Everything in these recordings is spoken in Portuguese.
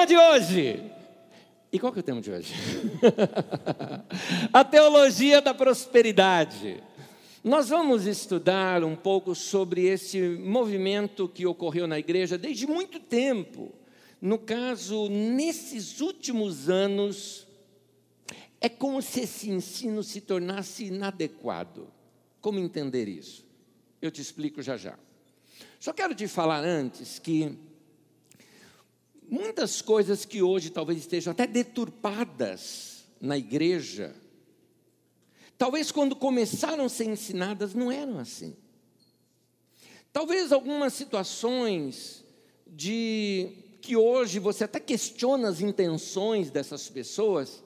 tema de hoje. E qual que é o tema de hoje? a teologia da prosperidade. Nós vamos estudar um pouco sobre esse movimento que ocorreu na igreja desde muito tempo. No caso, nesses últimos anos, é como se esse ensino se tornasse inadequado. Como entender isso? Eu te explico já já. Só quero te falar antes que muitas coisas que hoje talvez estejam até deturpadas na igreja, talvez quando começaram a ser ensinadas não eram assim. Talvez algumas situações de que hoje você até questiona as intenções dessas pessoas,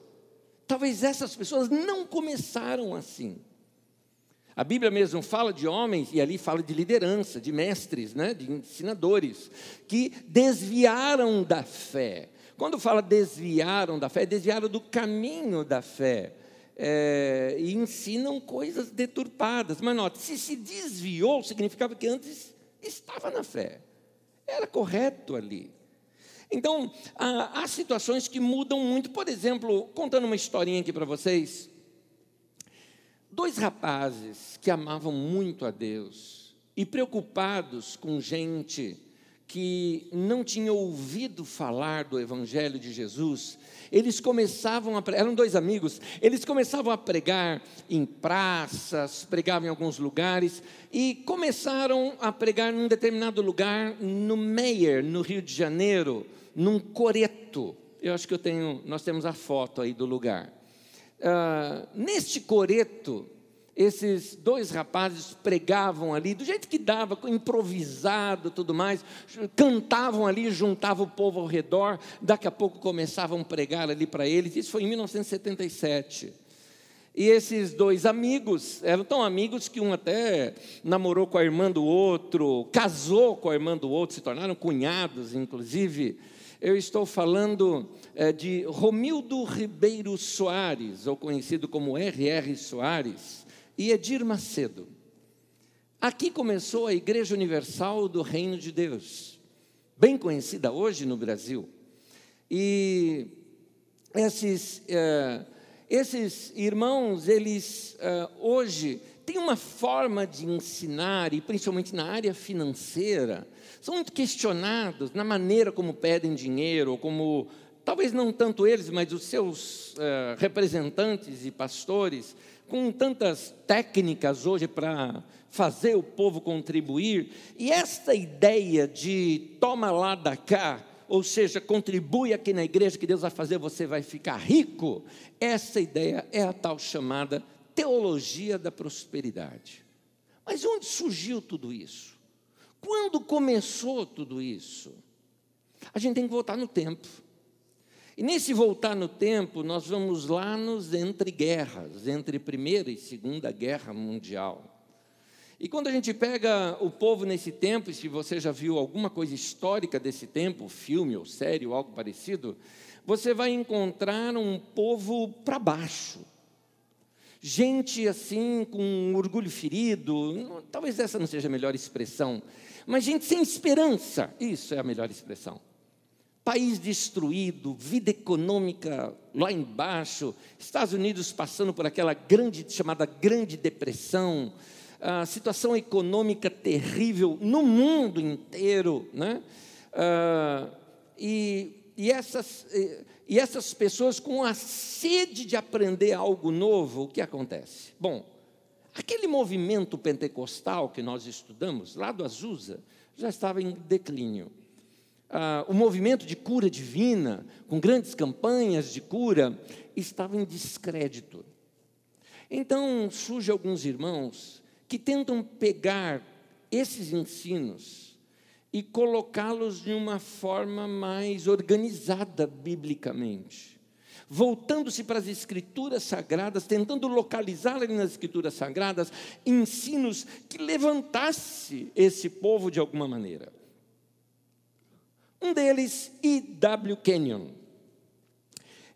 talvez essas pessoas não começaram assim. A Bíblia mesmo fala de homens, e ali fala de liderança, de mestres, né, de ensinadores, que desviaram da fé. Quando fala desviaram da fé, desviaram do caminho da fé. É, e ensinam coisas deturpadas. Mas note, se se desviou, significava que antes estava na fé. Era correto ali. Então, há, há situações que mudam muito. Por exemplo, contando uma historinha aqui para vocês. Dois rapazes que amavam muito a Deus e preocupados com gente que não tinha ouvido falar do Evangelho de Jesus, eles começavam a eram dois amigos, eles começavam a pregar em praças, pregavam em alguns lugares e começaram a pregar num determinado lugar no Meyer, no Rio de Janeiro, num coreto. Eu acho que eu tenho, nós temos a foto aí do lugar. Ah, neste coreto, esses dois rapazes pregavam ali, do jeito que dava, improvisado tudo mais, cantavam ali, juntavam o povo ao redor, daqui a pouco começavam a pregar ali para eles, isso foi em 1977. E esses dois amigos, eram tão amigos que um até namorou com a irmã do outro, casou com a irmã do outro, se tornaram cunhados, inclusive. Eu estou falando de Romildo Ribeiro Soares, ou conhecido como R.R. Soares, e Edir Macedo. Aqui começou a Igreja Universal do Reino de Deus, bem conhecida hoje no Brasil. E esses, é, esses irmãos, eles é, hoje têm uma forma de ensinar, e principalmente na área financeira, são muito questionados na maneira como pedem dinheiro, ou como, talvez não tanto eles, mas os seus uh, representantes e pastores, com tantas técnicas hoje para fazer o povo contribuir, e esta ideia de toma lá da cá, ou seja, contribui aqui na igreja que Deus vai fazer, você vai ficar rico, essa ideia é a tal chamada teologia da prosperidade. Mas onde surgiu tudo isso? Quando começou tudo isso? A gente tem que voltar no tempo. E nesse voltar no tempo, nós vamos lá nos entre guerras, entre Primeira e Segunda Guerra Mundial. E quando a gente pega o povo nesse tempo, e se você já viu alguma coisa histórica desse tempo, filme ou série ou algo parecido, você vai encontrar um povo para baixo. Gente assim, com um orgulho ferido, talvez essa não seja a melhor expressão, mas gente sem esperança, isso é a melhor expressão. País destruído, vida econômica lá embaixo, Estados Unidos passando por aquela grande, chamada Grande Depressão, a situação econômica terrível no mundo inteiro, né? Ah, e, e, essas, e essas pessoas com a sede de aprender algo novo, o que acontece? Bom, Aquele movimento pentecostal que nós estudamos, lá do Azusa, já estava em declínio. Ah, o movimento de cura divina, com grandes campanhas de cura, estava em descrédito. Então, surgem alguns irmãos que tentam pegar esses ensinos e colocá-los de uma forma mais organizada biblicamente voltando-se para as Escrituras Sagradas, tentando localizar ali nas Escrituras Sagradas ensinos que levantasse esse povo de alguma maneira. Um deles, E.W. Kenyon.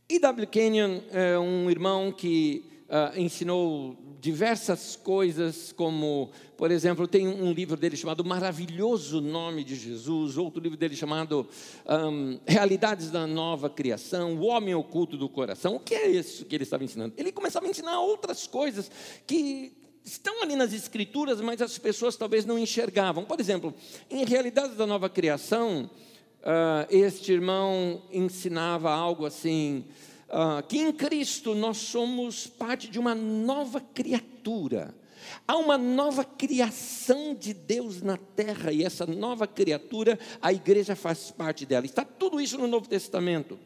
E.W. Kenyon é um irmão que uh, ensinou diversas coisas, como, por exemplo, tem um livro dele chamado Maravilhoso Nome de Jesus, outro livro dele chamado um, Realidades da Nova Criação, O Homem Oculto do Coração. O que é isso que ele estava ensinando? Ele começava a ensinar outras coisas que estão ali nas escrituras, mas as pessoas talvez não enxergavam. Por exemplo, em Realidades da Nova Criação, uh, este irmão ensinava algo assim, uh, que em Cristo nós somos parte de uma nova criatura. Há uma nova criação de Deus na terra, e essa nova criatura, a igreja faz parte dela. Está tudo isso no Novo Testamento.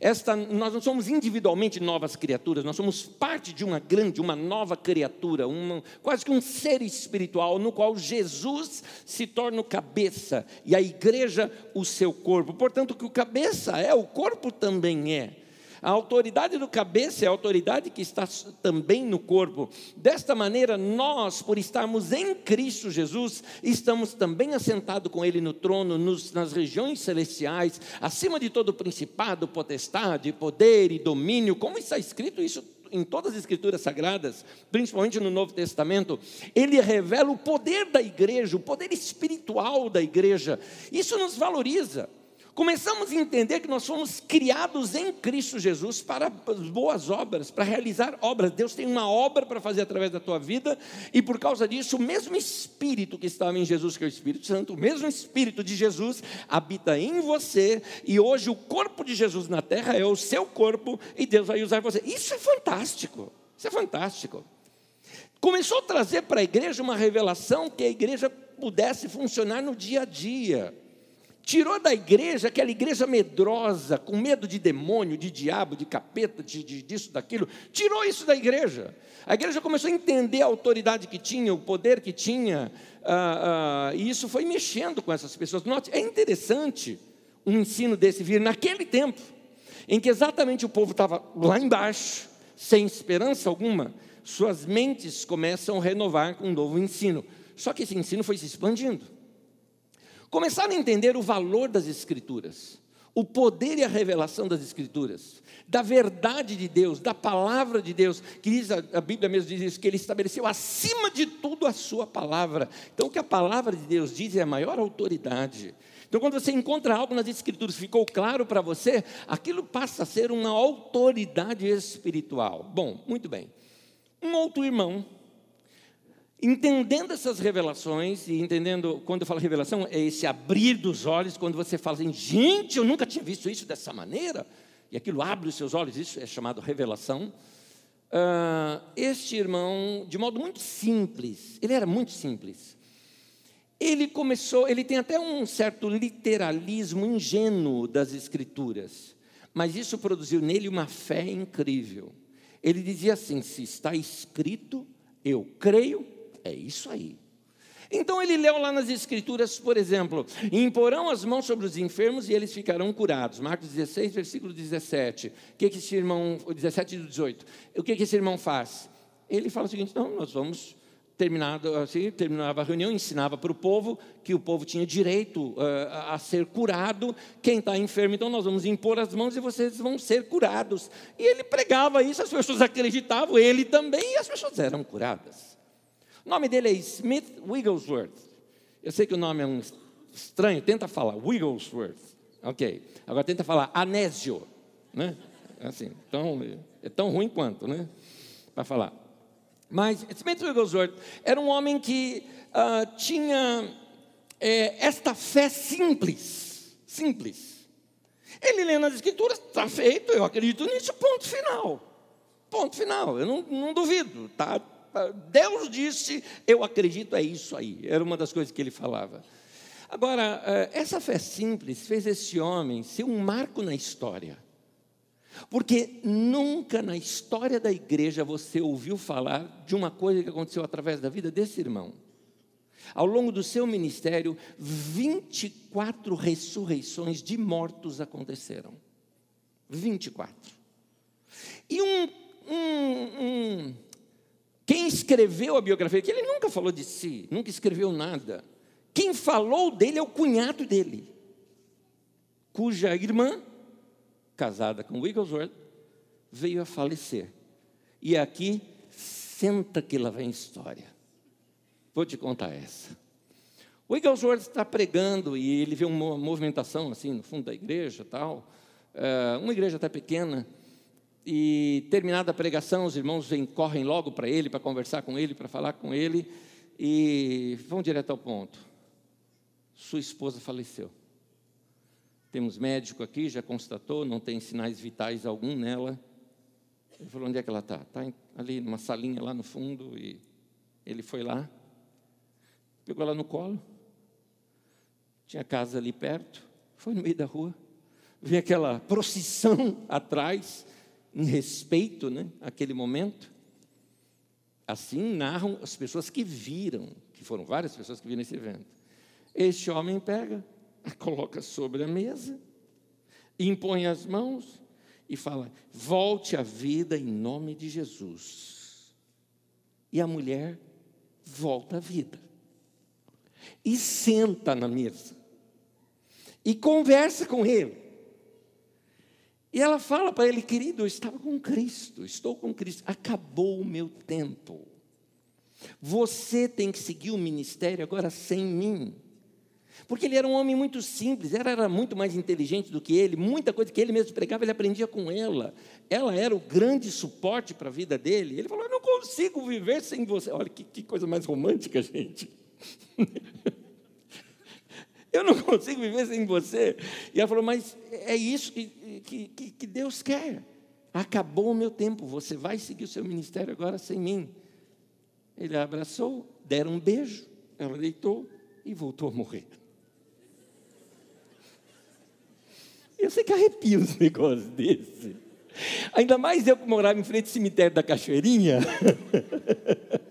Esta, nós não somos individualmente novas criaturas, nós somos parte de uma grande, uma nova criatura, uma, quase que um ser espiritual, no qual Jesus se torna o cabeça e a igreja o seu corpo. Portanto, o que o cabeça é, o corpo também é. A autoridade do cabeça é a autoridade que está também no corpo. Desta maneira, nós, por estarmos em Cristo Jesus, estamos também assentados com Ele no trono, nos, nas regiões celestiais, acima de todo principado, potestade, poder e domínio, como está escrito isso em todas as escrituras sagradas, principalmente no Novo Testamento, ele revela o poder da igreja, o poder espiritual da igreja. Isso nos valoriza começamos a entender que nós fomos criados em Cristo Jesus para boas obras, para realizar obras. Deus tem uma obra para fazer através da tua vida, e por causa disso, o mesmo Espírito que estava em Jesus, que é o Espírito Santo, o mesmo Espírito de Jesus habita em você, e hoje o corpo de Jesus na terra é o seu corpo, e Deus vai usar você. Isso é fantástico, isso é fantástico. Começou a trazer para a igreja uma revelação que a igreja pudesse funcionar no dia a dia tirou da igreja, aquela igreja medrosa, com medo de demônio, de diabo, de capeta, de, de, disso, daquilo, tirou isso da igreja. A igreja começou a entender a autoridade que tinha, o poder que tinha, ah, ah, e isso foi mexendo com essas pessoas. Note, é interessante um ensino desse vir naquele tempo, em que exatamente o povo estava lá embaixo, sem esperança alguma, suas mentes começam a renovar com um novo ensino. Só que esse ensino foi se expandindo começaram a entender o valor das Escrituras, o poder e a revelação das Escrituras, da verdade de Deus, da palavra de Deus, que diz, a Bíblia mesmo diz isso, que ele estabeleceu acima de tudo a sua palavra. Então, o que a palavra de Deus diz é a maior autoridade. Então, quando você encontra algo nas Escrituras, ficou claro para você, aquilo passa a ser uma autoridade espiritual. Bom, muito bem. Um outro irmão Entendendo essas revelações, e entendendo, quando eu falo revelação, é esse abrir dos olhos, quando você fala assim, gente, eu nunca tinha visto isso dessa maneira, e aquilo abre os seus olhos, isso é chamado revelação. Uh, este irmão, de modo muito simples, ele era muito simples, ele começou, ele tem até um certo literalismo ingênuo das Escrituras, mas isso produziu nele uma fé incrível. Ele dizia assim: se está escrito, eu creio é isso aí. Então ele leu lá nas Escrituras, por exemplo, imporão as mãos sobre os enfermos e eles ficarão curados. Marcos 16, versículo 17. O que, que esse irmão, 17 e 18. O que, que esse irmão faz? Ele fala o seguinte: não, nós vamos terminado assim, terminava a reunião, ensinava para o povo que o povo tinha direito uh, a ser curado. Quem está enfermo, então nós vamos impor as mãos e vocês vão ser curados. E ele pregava isso, as pessoas acreditavam, ele também, e as pessoas eram curadas. O nome dele é Smith Wigglesworth. Eu sei que o nome é um estranho, tenta falar Wigglesworth. Ok. Agora tenta falar Anésio. Né? Assim, tão, é tão ruim quanto, né? Para falar. Mas Smith Wigglesworth era um homem que uh, tinha é, esta fé simples. Simples. Ele lê nas escrituras, está feito, eu acredito nisso, ponto final. Ponto final, eu não, não duvido, está Deus disse, eu acredito, é isso aí. Era uma das coisas que ele falava. Agora, eh, essa fé simples fez esse homem ser um marco na história. Porque nunca na história da igreja você ouviu falar de uma coisa que aconteceu através da vida desse irmão. Ao longo do seu ministério, 24 ressurreições de mortos aconteceram. 24. E um, um, um quem escreveu a biografia, que ele nunca falou de si, nunca escreveu nada. Quem falou dele é o cunhado dele, cuja irmã, casada com Wigglesworth, veio a falecer. E aqui Senta que lá vem história. Vou te contar essa. Wigglesworth está pregando e ele vê uma movimentação assim no fundo da igreja, tal, eh, uma igreja até pequena. E terminada a pregação, os irmãos correm logo para ele, para conversar com ele, para falar com ele, e vão direto ao ponto. Sua esposa faleceu. Temos médico aqui, já constatou, não tem sinais vitais algum nela. Ele falou: onde é que ela está? Está ali numa salinha lá no fundo. E ele foi lá, pegou ela no colo. Tinha casa ali perto, foi no meio da rua. Vi aquela procissão atrás, em respeito né, àquele momento. Assim narram as pessoas que viram, que foram várias pessoas que viram esse evento. Este homem pega, coloca sobre a mesa, impõe as mãos e fala: volte à vida em nome de Jesus. E a mulher volta à vida. E senta na mesa. E conversa com ele. E ela fala para ele, querido, eu estava com Cristo, estou com Cristo, acabou o meu tempo. Você tem que seguir o ministério agora sem mim. Porque ele era um homem muito simples, ela era muito mais inteligente do que ele, muita coisa que ele mesmo pregava, ele aprendia com ela. Ela era o grande suporte para a vida dele. Ele falou: Eu não consigo viver sem você. Olha que, que coisa mais romântica, gente. Eu não consigo viver sem você. E ela falou: Mas é isso que, que, que Deus quer. Acabou o meu tempo, você vai seguir o seu ministério agora sem mim. Ele a abraçou, deram um beijo, ela deitou e voltou a morrer. Eu sei que arrepio os negócios desse. Ainda mais eu que morava em frente ao cemitério da Cachoeirinha.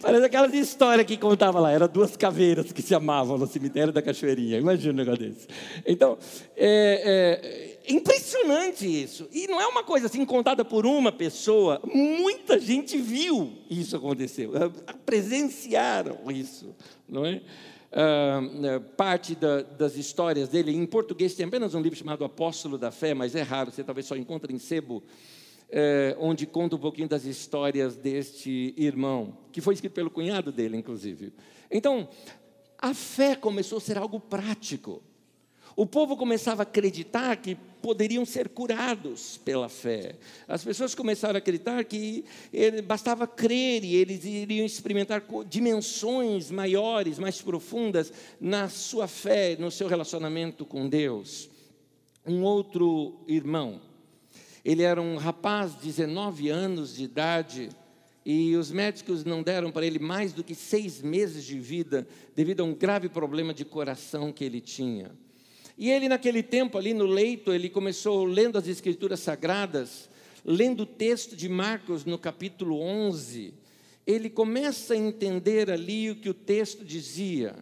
Parece aquelas histórias que contava lá, eram duas caveiras que se amavam no cemitério da Cachoeirinha. Imagina um negócio desse. Então, é, é, impressionante isso. E não é uma coisa assim contada por uma pessoa. Muita gente viu isso acontecer, presenciaram isso, não é? Uh, parte da, das histórias dele. Em português tem apenas um livro chamado Apóstolo da Fé, mas é raro, você talvez só encontre em sebo é, onde conta um pouquinho das histórias deste irmão, que foi escrito pelo cunhado dele, inclusive. Então, a fé começou a ser algo prático. O povo começava a acreditar que poderiam ser curados pela fé. As pessoas começaram a acreditar que bastava crer e eles iriam experimentar dimensões maiores, mais profundas na sua fé, no seu relacionamento com Deus. Um outro irmão, ele era um rapaz de 19 anos de idade e os médicos não deram para ele mais do que seis meses de vida devido a um grave problema de coração que ele tinha. E ele, naquele tempo, ali no leito, ele começou lendo as Escrituras Sagradas, lendo o texto de Marcos no capítulo 11. Ele começa a entender ali o que o texto dizia.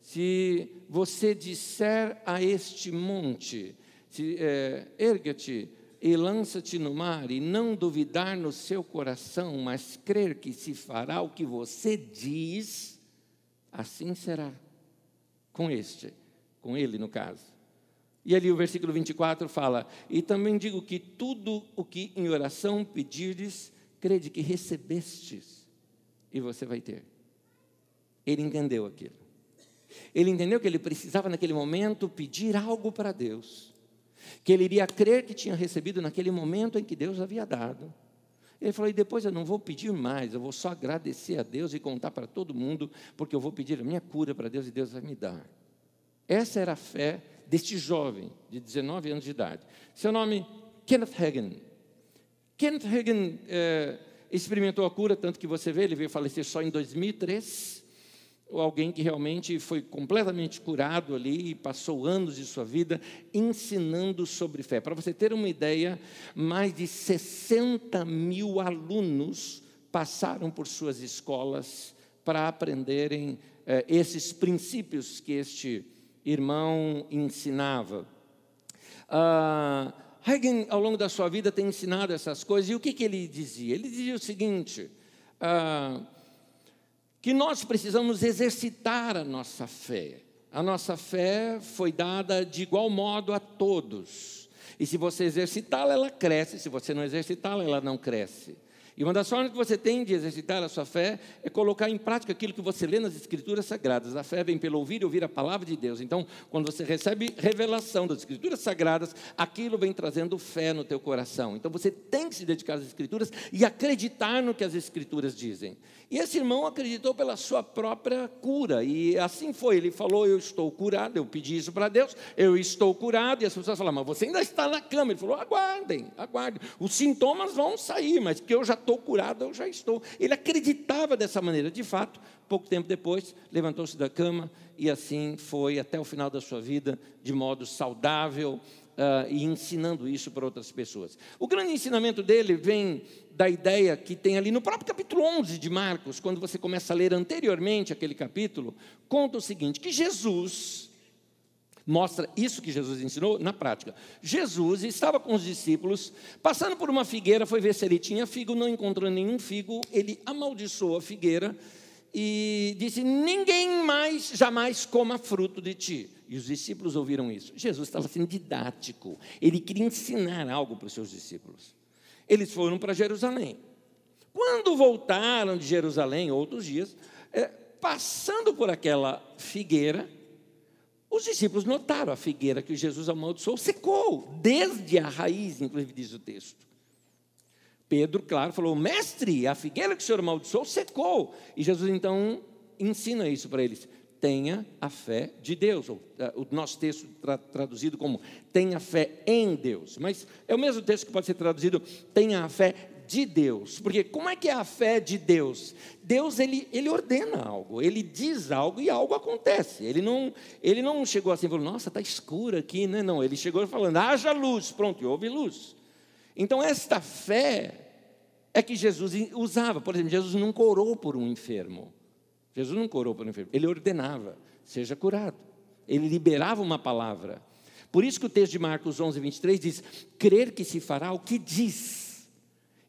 Se você disser a este monte, é, erga-te e lança-te no mar, e não duvidar no seu coração, mas crer que se fará o que você diz, assim será com este, com ele no caso. E ali o versículo 24 fala: E também digo que tudo o que em oração pedires, crede que recebestes, e você vai ter. Ele entendeu aquilo. Ele entendeu que ele precisava, naquele momento, pedir algo para Deus que ele iria crer que tinha recebido naquele momento em que Deus havia dado. Ele falou: e depois eu não vou pedir mais, eu vou só agradecer a Deus e contar para todo mundo, porque eu vou pedir a minha cura para Deus e Deus vai me dar. Essa era a fé deste jovem de 19 anos de idade. Seu nome, Kenneth Hagin. Kenneth Hagin é, experimentou a cura, tanto que você vê, ele veio falecer só em 2003 ou alguém que realmente foi completamente curado ali e passou anos de sua vida ensinando sobre fé. Para você ter uma ideia, mais de 60 mil alunos passaram por suas escolas para aprenderem eh, esses princípios que este irmão ensinava. Ah, Hagen, ao longo da sua vida, tem ensinado essas coisas, e o que, que ele dizia? Ele dizia o seguinte. Ah, que nós precisamos exercitar a nossa fé. A nossa fé foi dada de igual modo a todos. E se você exercitá-la, ela cresce, se você não exercitá-la, ela não cresce. E uma das formas que você tem de exercitar a sua fé é colocar em prática aquilo que você lê nas Escrituras Sagradas. A fé vem pelo ouvir e ouvir a palavra de Deus. Então, quando você recebe revelação das Escrituras Sagradas, aquilo vem trazendo fé no teu coração. Então, você tem que se dedicar às Escrituras e acreditar no que as Escrituras dizem. E esse irmão acreditou pela sua própria cura. E assim foi. Ele falou: Eu estou curado. Eu pedi isso para Deus. Eu estou curado. E as pessoas falaram: Mas você ainda está na cama. Ele falou: Aguardem, aguardem. Os sintomas vão sair, mas que eu já estou curado, eu já estou. Ele acreditava dessa maneira. De fato, pouco tempo depois, levantou-se da cama e assim foi até o final da sua vida, de modo saudável, Uh, e ensinando isso para outras pessoas. O grande ensinamento dele vem da ideia que tem ali no próprio capítulo 11 de Marcos, quando você começa a ler anteriormente aquele capítulo, conta o seguinte: que Jesus mostra isso que Jesus ensinou na prática. Jesus estava com os discípulos, passando por uma figueira, foi ver se ele tinha figo, não encontrou nenhum figo, ele amaldiçoou a figueira e disse: Ninguém mais jamais coma fruto de ti. E os discípulos ouviram isso. Jesus estava sendo didático, ele queria ensinar algo para os seus discípulos. Eles foram para Jerusalém. Quando voltaram de Jerusalém, outros dias, é, passando por aquela figueira, os discípulos notaram a figueira que Jesus amaldiçoou secou, desde a raiz, inclusive diz o texto. Pedro, claro, falou: Mestre, a figueira que o senhor amaldiçoou secou. E Jesus então ensina isso para eles. Tenha a fé de Deus. Uh, o nosso texto tra traduzido como tenha fé em Deus. Mas é o mesmo texto que pode ser traduzido tenha a fé de Deus. Porque como é que é a fé de Deus? Deus ele, ele ordena algo, ele diz algo e algo acontece. Ele não, ele não chegou assim e falou, nossa, está escuro aqui, né? Não, ele chegou falando, haja luz, pronto, e houve luz. Então, esta fé é que Jesus usava. Por exemplo, Jesus não corou por um enfermo. Jesus não corou por um enfermo, ele ordenava, seja curado. Ele liberava uma palavra. Por isso que o texto de Marcos 11, 23 diz: crer que se fará o que diz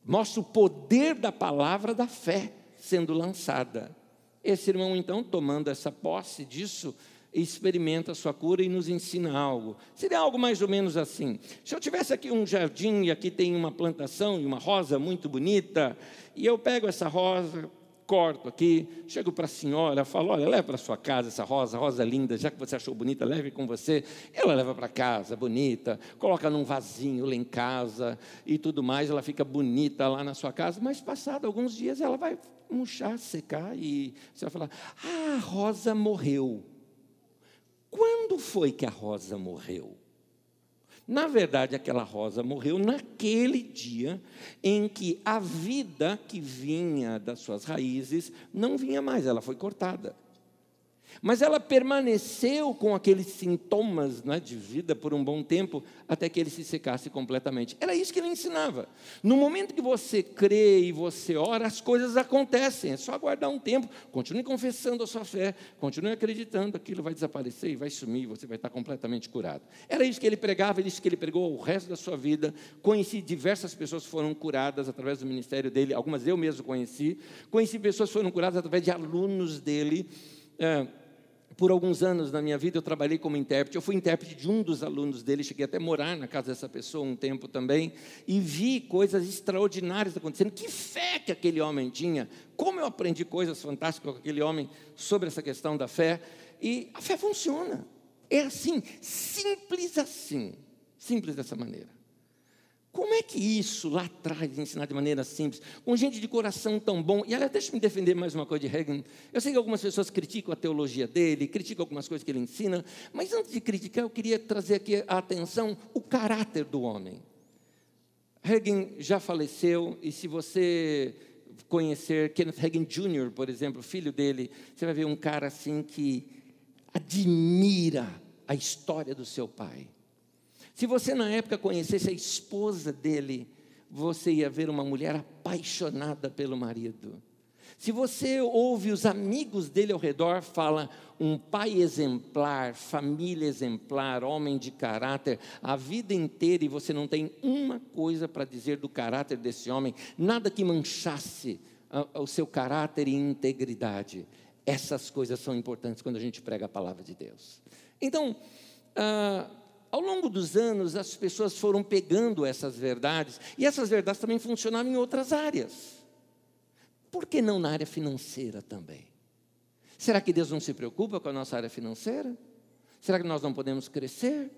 Mostra o poder da palavra da fé sendo lançada. Esse irmão, então, tomando essa posse disso, experimenta a sua cura e nos ensina algo. Seria algo mais ou menos assim: se eu tivesse aqui um jardim e aqui tem uma plantação e uma rosa muito bonita, e eu pego essa rosa, corto aqui, chego para a senhora, falo: olha, leva para sua casa essa rosa, rosa linda, já que você achou bonita, leve com você. Ela leva para casa, bonita, coloca num vasinho lá em casa e tudo mais, ela fica bonita lá na sua casa, mas passado alguns dias ela vai murchar, secar e você vai falar: ah, a rosa morreu. Quando foi que a rosa morreu? Na verdade, aquela rosa morreu naquele dia em que a vida que vinha das suas raízes não vinha mais, ela foi cortada. Mas ela permaneceu com aqueles sintomas né, de vida por um bom tempo, até que ele se secasse completamente. Era isso que ele ensinava. No momento que você crê e você ora, as coisas acontecem. É só aguardar um tempo. Continue confessando a sua fé, continue acreditando, aquilo vai desaparecer e vai sumir, você vai estar completamente curado. Era isso que ele pregava, era isso que ele pregou o resto da sua vida. Conheci diversas pessoas que foram curadas através do ministério dele, algumas eu mesmo conheci. Conheci pessoas que foram curadas através de alunos dele. É, por alguns anos na minha vida eu trabalhei como intérprete. Eu fui intérprete de um dos alunos dele, cheguei até a morar na casa dessa pessoa um tempo também, e vi coisas extraordinárias acontecendo. Que fé que aquele homem tinha! Como eu aprendi coisas fantásticas com aquele homem sobre essa questão da fé. E a fé funciona. É assim, simples assim, simples dessa maneira. Como é que isso lá atrás, ensinar de maneira simples, com gente de coração tão bom, e aliás, deixa-me defender mais uma coisa de Hegel. Eu sei que algumas pessoas criticam a teologia dele, criticam algumas coisas que ele ensina, mas antes de criticar, eu queria trazer aqui a atenção o caráter do homem. Hegel já faleceu, e se você conhecer Kenneth Hagin Jr., por exemplo, filho dele, você vai ver um cara assim que admira a história do seu pai se você na época conhecesse a esposa dele, você ia ver uma mulher apaixonada pelo marido. Se você ouve os amigos dele ao redor, fala um pai exemplar, família exemplar, homem de caráter, a vida inteira e você não tem uma coisa para dizer do caráter desse homem, nada que manchasse o seu caráter e integridade. Essas coisas são importantes quando a gente prega a palavra de Deus. Então, ah, ao longo dos anos, as pessoas foram pegando essas verdades, e essas verdades também funcionavam em outras áreas. Por que não na área financeira também? Será que Deus não se preocupa com a nossa área financeira? Será que nós não podemos crescer?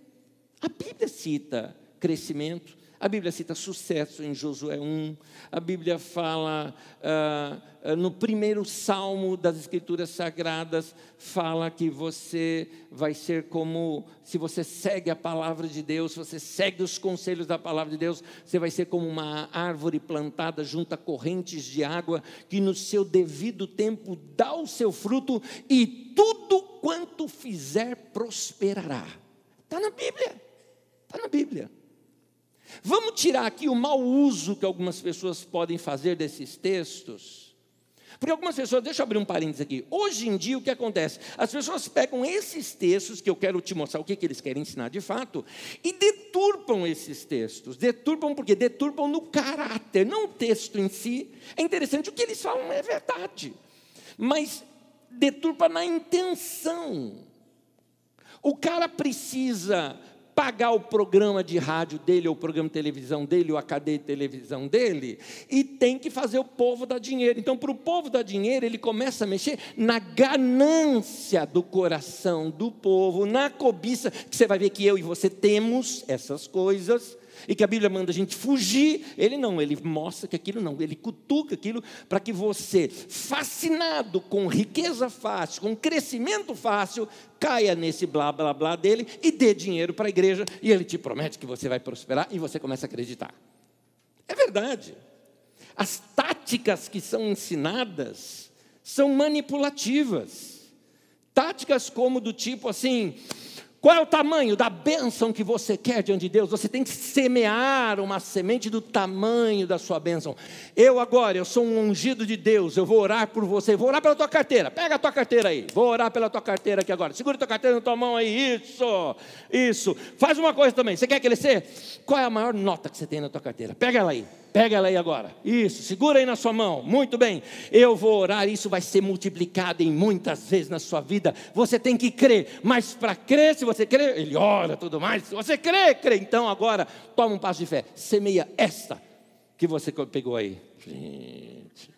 A Bíblia cita crescimento, a Bíblia cita sucesso em Josué 1, a Bíblia fala ah, ah, no primeiro salmo das Escrituras Sagradas, fala que você vai ser como, se você segue a palavra de Deus, se você segue os conselhos da palavra de Deus, você vai ser como uma árvore plantada junto a correntes de água, que no seu devido tempo dá o seu fruto e tudo quanto fizer prosperará. Está na Bíblia, está na Bíblia. Vamos tirar aqui o mau uso que algumas pessoas podem fazer desses textos. Porque algumas pessoas, deixa eu abrir um parênteses aqui. Hoje em dia, o que acontece? As pessoas pegam esses textos, que eu quero te mostrar o que, que eles querem ensinar de fato, e deturpam esses textos. Deturpam porque deturpam no caráter, não o texto em si. É interessante, o que eles falam é verdade. Mas deturpa na intenção. O cara precisa pagar o programa de rádio dele, ou o programa de televisão dele, ou a cadeia de televisão dele, e tem que fazer o povo dar dinheiro. Então, para o povo dar dinheiro, ele começa a mexer na ganância do coração do povo, na cobiça, que você vai ver que eu e você temos essas coisas, e que a Bíblia manda a gente fugir, ele não, ele mostra que aquilo não, ele cutuca aquilo para que você, fascinado com riqueza fácil, com crescimento fácil, caia nesse blá blá blá dele e dê dinheiro para a igreja e ele te promete que você vai prosperar e você começa a acreditar. É verdade. As táticas que são ensinadas são manipulativas. Táticas como do tipo assim, qual é o tamanho da bênção que você quer diante de Deus? Você tem que semear uma semente do tamanho da sua bênção. Eu agora, eu sou um ungido de Deus, eu vou orar por você, vou orar pela tua carteira. Pega a tua carteira aí. Vou orar pela tua carteira aqui agora. Segura a tua carteira na tua mão aí. Isso. Isso. Faz uma coisa também. Você quer crescer? Qual é a maior nota que você tem na tua carteira? Pega ela aí. Pega ela aí agora. Isso, segura aí na sua mão. Muito bem. Eu vou orar, isso vai ser multiplicado em muitas vezes na sua vida. Você tem que crer, mas para crer, se você crer, ele ora tudo mais. Se você crê, crê. Então agora, toma um passo de fé. Semeia esta que você pegou aí. Gente.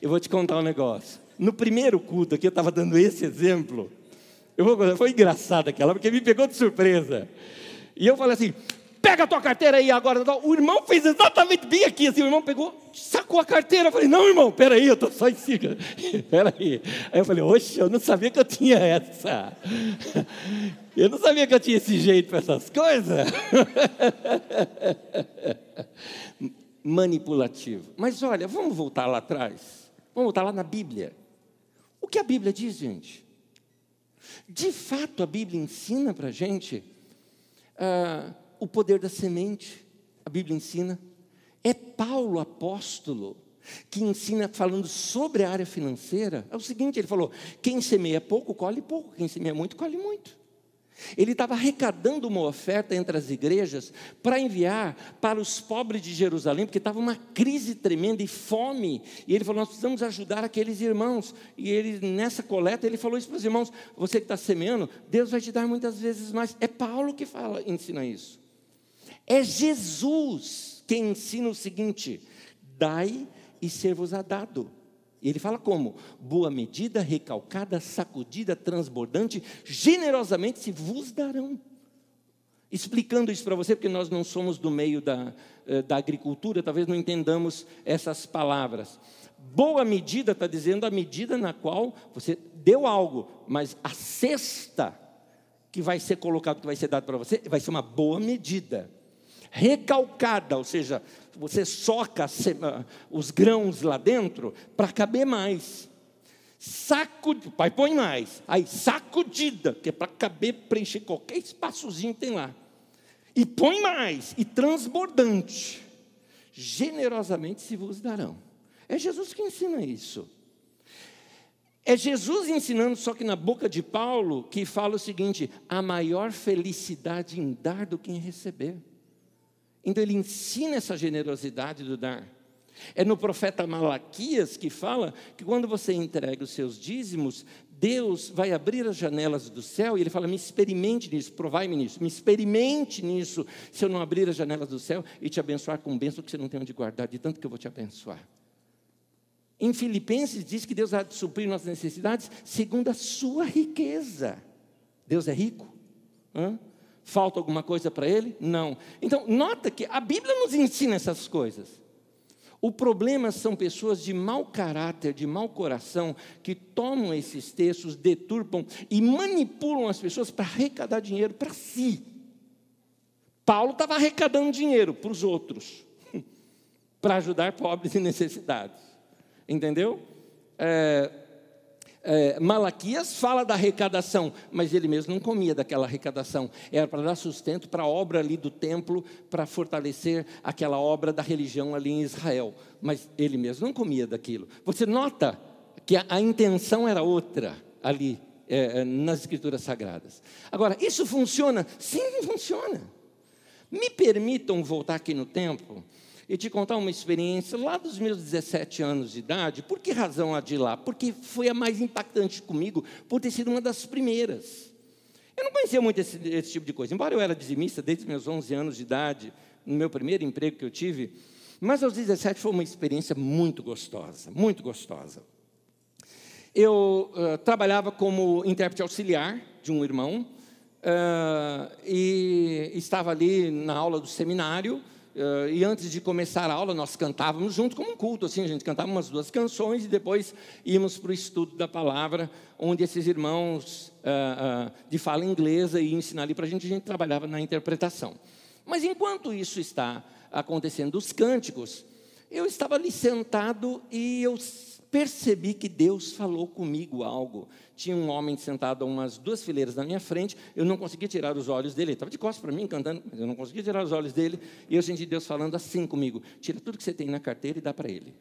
Eu vou te contar um negócio. No primeiro culto aqui, eu estava dando esse exemplo. Eu vou, foi engraçado aquela, porque me pegou de surpresa. E eu falei assim: pega a tua carteira aí agora. O irmão fez exatamente bem aqui, assim, o irmão pegou, sacou a carteira. Eu falei, não, irmão, peraí, eu estou só em cima. Peraí. Aí eu falei, oxe, eu não sabia que eu tinha essa. Eu não sabia que eu tinha esse jeito para essas coisas. Manipulativo. Mas olha, vamos voltar lá atrás. Vamos voltar lá na Bíblia. O que a Bíblia diz, gente? De fato, a Bíblia ensina para a gente ah, o poder da semente, a Bíblia ensina. É Paulo, apóstolo, que ensina falando sobre a área financeira. É o seguinte: ele falou: quem semeia pouco, colhe pouco, quem semeia muito, colhe muito. Ele estava arrecadando uma oferta entre as igrejas para enviar para os pobres de Jerusalém, porque estava uma crise tremenda e fome. E ele falou: Nós precisamos ajudar aqueles irmãos. E ele, nessa coleta, ele falou isso para os irmãos: Você que está semeando, Deus vai te dar muitas vezes mais. É Paulo que fala, ensina isso. É Jesus quem ensina o seguinte: dai e ser-vos-á dado. E ele fala como? Boa medida, recalcada, sacudida, transbordante, generosamente se vos darão. Explicando isso para você, porque nós não somos do meio da, eh, da agricultura, talvez não entendamos essas palavras. Boa medida está dizendo a medida na qual você deu algo, mas a cesta que vai ser colocado, que vai ser dado para você, vai ser uma boa medida recalcada, ou seja, você soca os grãos lá dentro para caber mais. Sacudida, pai põe mais. Aí sacudida, que é para caber, preencher qualquer espaçozinho que tem lá. E põe mais, e transbordante. Generosamente se vos darão. É Jesus que ensina isso. É Jesus ensinando, só que na boca de Paulo, que fala o seguinte: a maior felicidade em dar do que em receber. Então ele ensina essa generosidade do dar. É no profeta Malaquias que fala que quando você entrega os seus dízimos, Deus vai abrir as janelas do céu e ele fala: me experimente nisso, provai-me nisso, me experimente nisso, se eu não abrir as janelas do céu e te abençoar com bênção que você não tem onde guardar, de tanto que eu vou te abençoar. Em Filipenses diz que Deus vai suprir nossas necessidades segundo a sua riqueza. Deus é rico? Hã? Falta alguma coisa para ele? Não. Então, nota que a Bíblia nos ensina essas coisas. O problema são pessoas de mau caráter, de mau coração, que tomam esses textos, deturpam e manipulam as pessoas para arrecadar dinheiro para si. Paulo estava arrecadando dinheiro para os outros, para ajudar pobres e necessitados. Entendeu? É, é, Malaquias fala da arrecadação, mas ele mesmo não comia daquela arrecadação. Era para dar sustento para a obra ali do templo, para fortalecer aquela obra da religião ali em Israel. Mas ele mesmo não comia daquilo. Você nota que a, a intenção era outra ali é, é nas escrituras sagradas. Agora, isso funciona? Sim, funciona. Me permitam voltar aqui no tempo e te contar uma experiência lá dos meus 17 anos de idade. Por que razão a de lá? Porque foi a mais impactante comigo, por ter sido uma das primeiras. Eu não conhecia muito esse, esse tipo de coisa, embora eu era dizimista desde meus 11 anos de idade, no meu primeiro emprego que eu tive, mas aos 17 foi uma experiência muito gostosa, muito gostosa. Eu uh, trabalhava como intérprete auxiliar de um irmão, uh, e estava ali na aula do seminário, e antes de começar a aula, nós cantávamos junto como um culto, assim, a gente cantava umas duas canções e depois íamos para o estudo da palavra, onde esses irmãos uh, uh, de fala inglesa iam ensinar ali para a gente, a gente trabalhava na interpretação. Mas enquanto isso está acontecendo, os cânticos, eu estava ali sentado e eu percebi que Deus falou comigo algo. Tinha um homem sentado a umas duas fileiras na minha frente, eu não conseguia tirar os olhos dele, ele estava de costas para mim cantando, mas eu não conseguia tirar os olhos dele, e eu senti Deus falando assim comigo: tira tudo que você tem na carteira e dá para ele.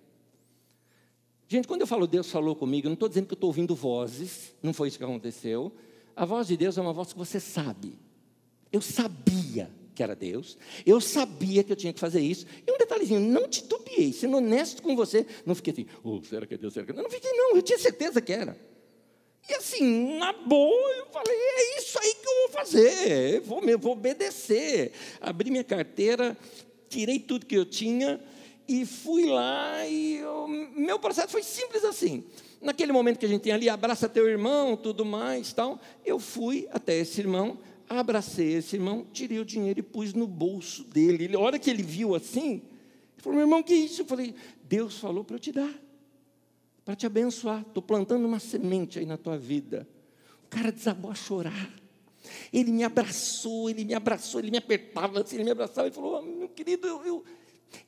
Gente, quando eu falo Deus falou comigo, eu não estou dizendo que eu estou ouvindo vozes, não foi isso que aconteceu. A voz de Deus é uma voz que você sabe. Eu sabia que era Deus, eu sabia que eu tinha que fazer isso. E um detalhezinho, não titubeei, sendo honesto com você, não fiquei assim, oh, será que é Deus? Será que é Deus? Não fiquei, não, eu tinha certeza que era. E assim, na boa, eu falei, é isso aí que eu vou fazer, eu vou, eu vou obedecer. Abri minha carteira, tirei tudo que eu tinha e fui lá e eu, meu processo foi simples assim. Naquele momento que a gente tem ali, abraça teu irmão, tudo mais, tal, eu fui até esse irmão, abracei esse irmão, tirei o dinheiro e pus no bolso dele. Ele, a hora que ele viu assim, ele falou: meu irmão, que isso? Eu falei: Deus falou para eu te dar, para te abençoar. Estou plantando uma semente aí na tua vida. O cara desabou a chorar. Ele me abraçou, ele me abraçou, ele me apertava assim, ele me abraçava e falou: oh, meu querido, eu, eu,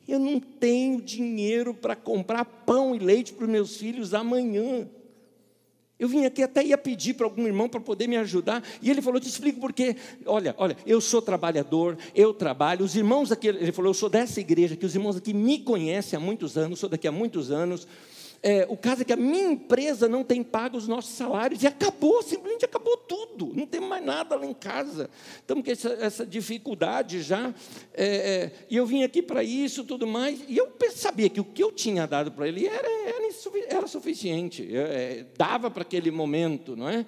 eu não tenho dinheiro para comprar pão e leite para os meus filhos amanhã. Eu vim aqui até ia pedir para algum irmão para poder me ajudar, e ele falou: Te explico por quê. Olha, olha, eu sou trabalhador, eu trabalho. Os irmãos aqui, ele falou: Eu sou dessa igreja, que os irmãos aqui me conhecem há muitos anos, sou daqui há muitos anos. É, o caso é que a minha empresa não tem pago os nossos salários e acabou, simplesmente acabou tudo, não tem mais nada lá em casa. Estamos com essa, essa dificuldade já. É, é, e eu vim aqui para isso tudo mais, e eu sabia que o que eu tinha dado para ele era, era, era suficiente, é, dava para aquele momento, não é?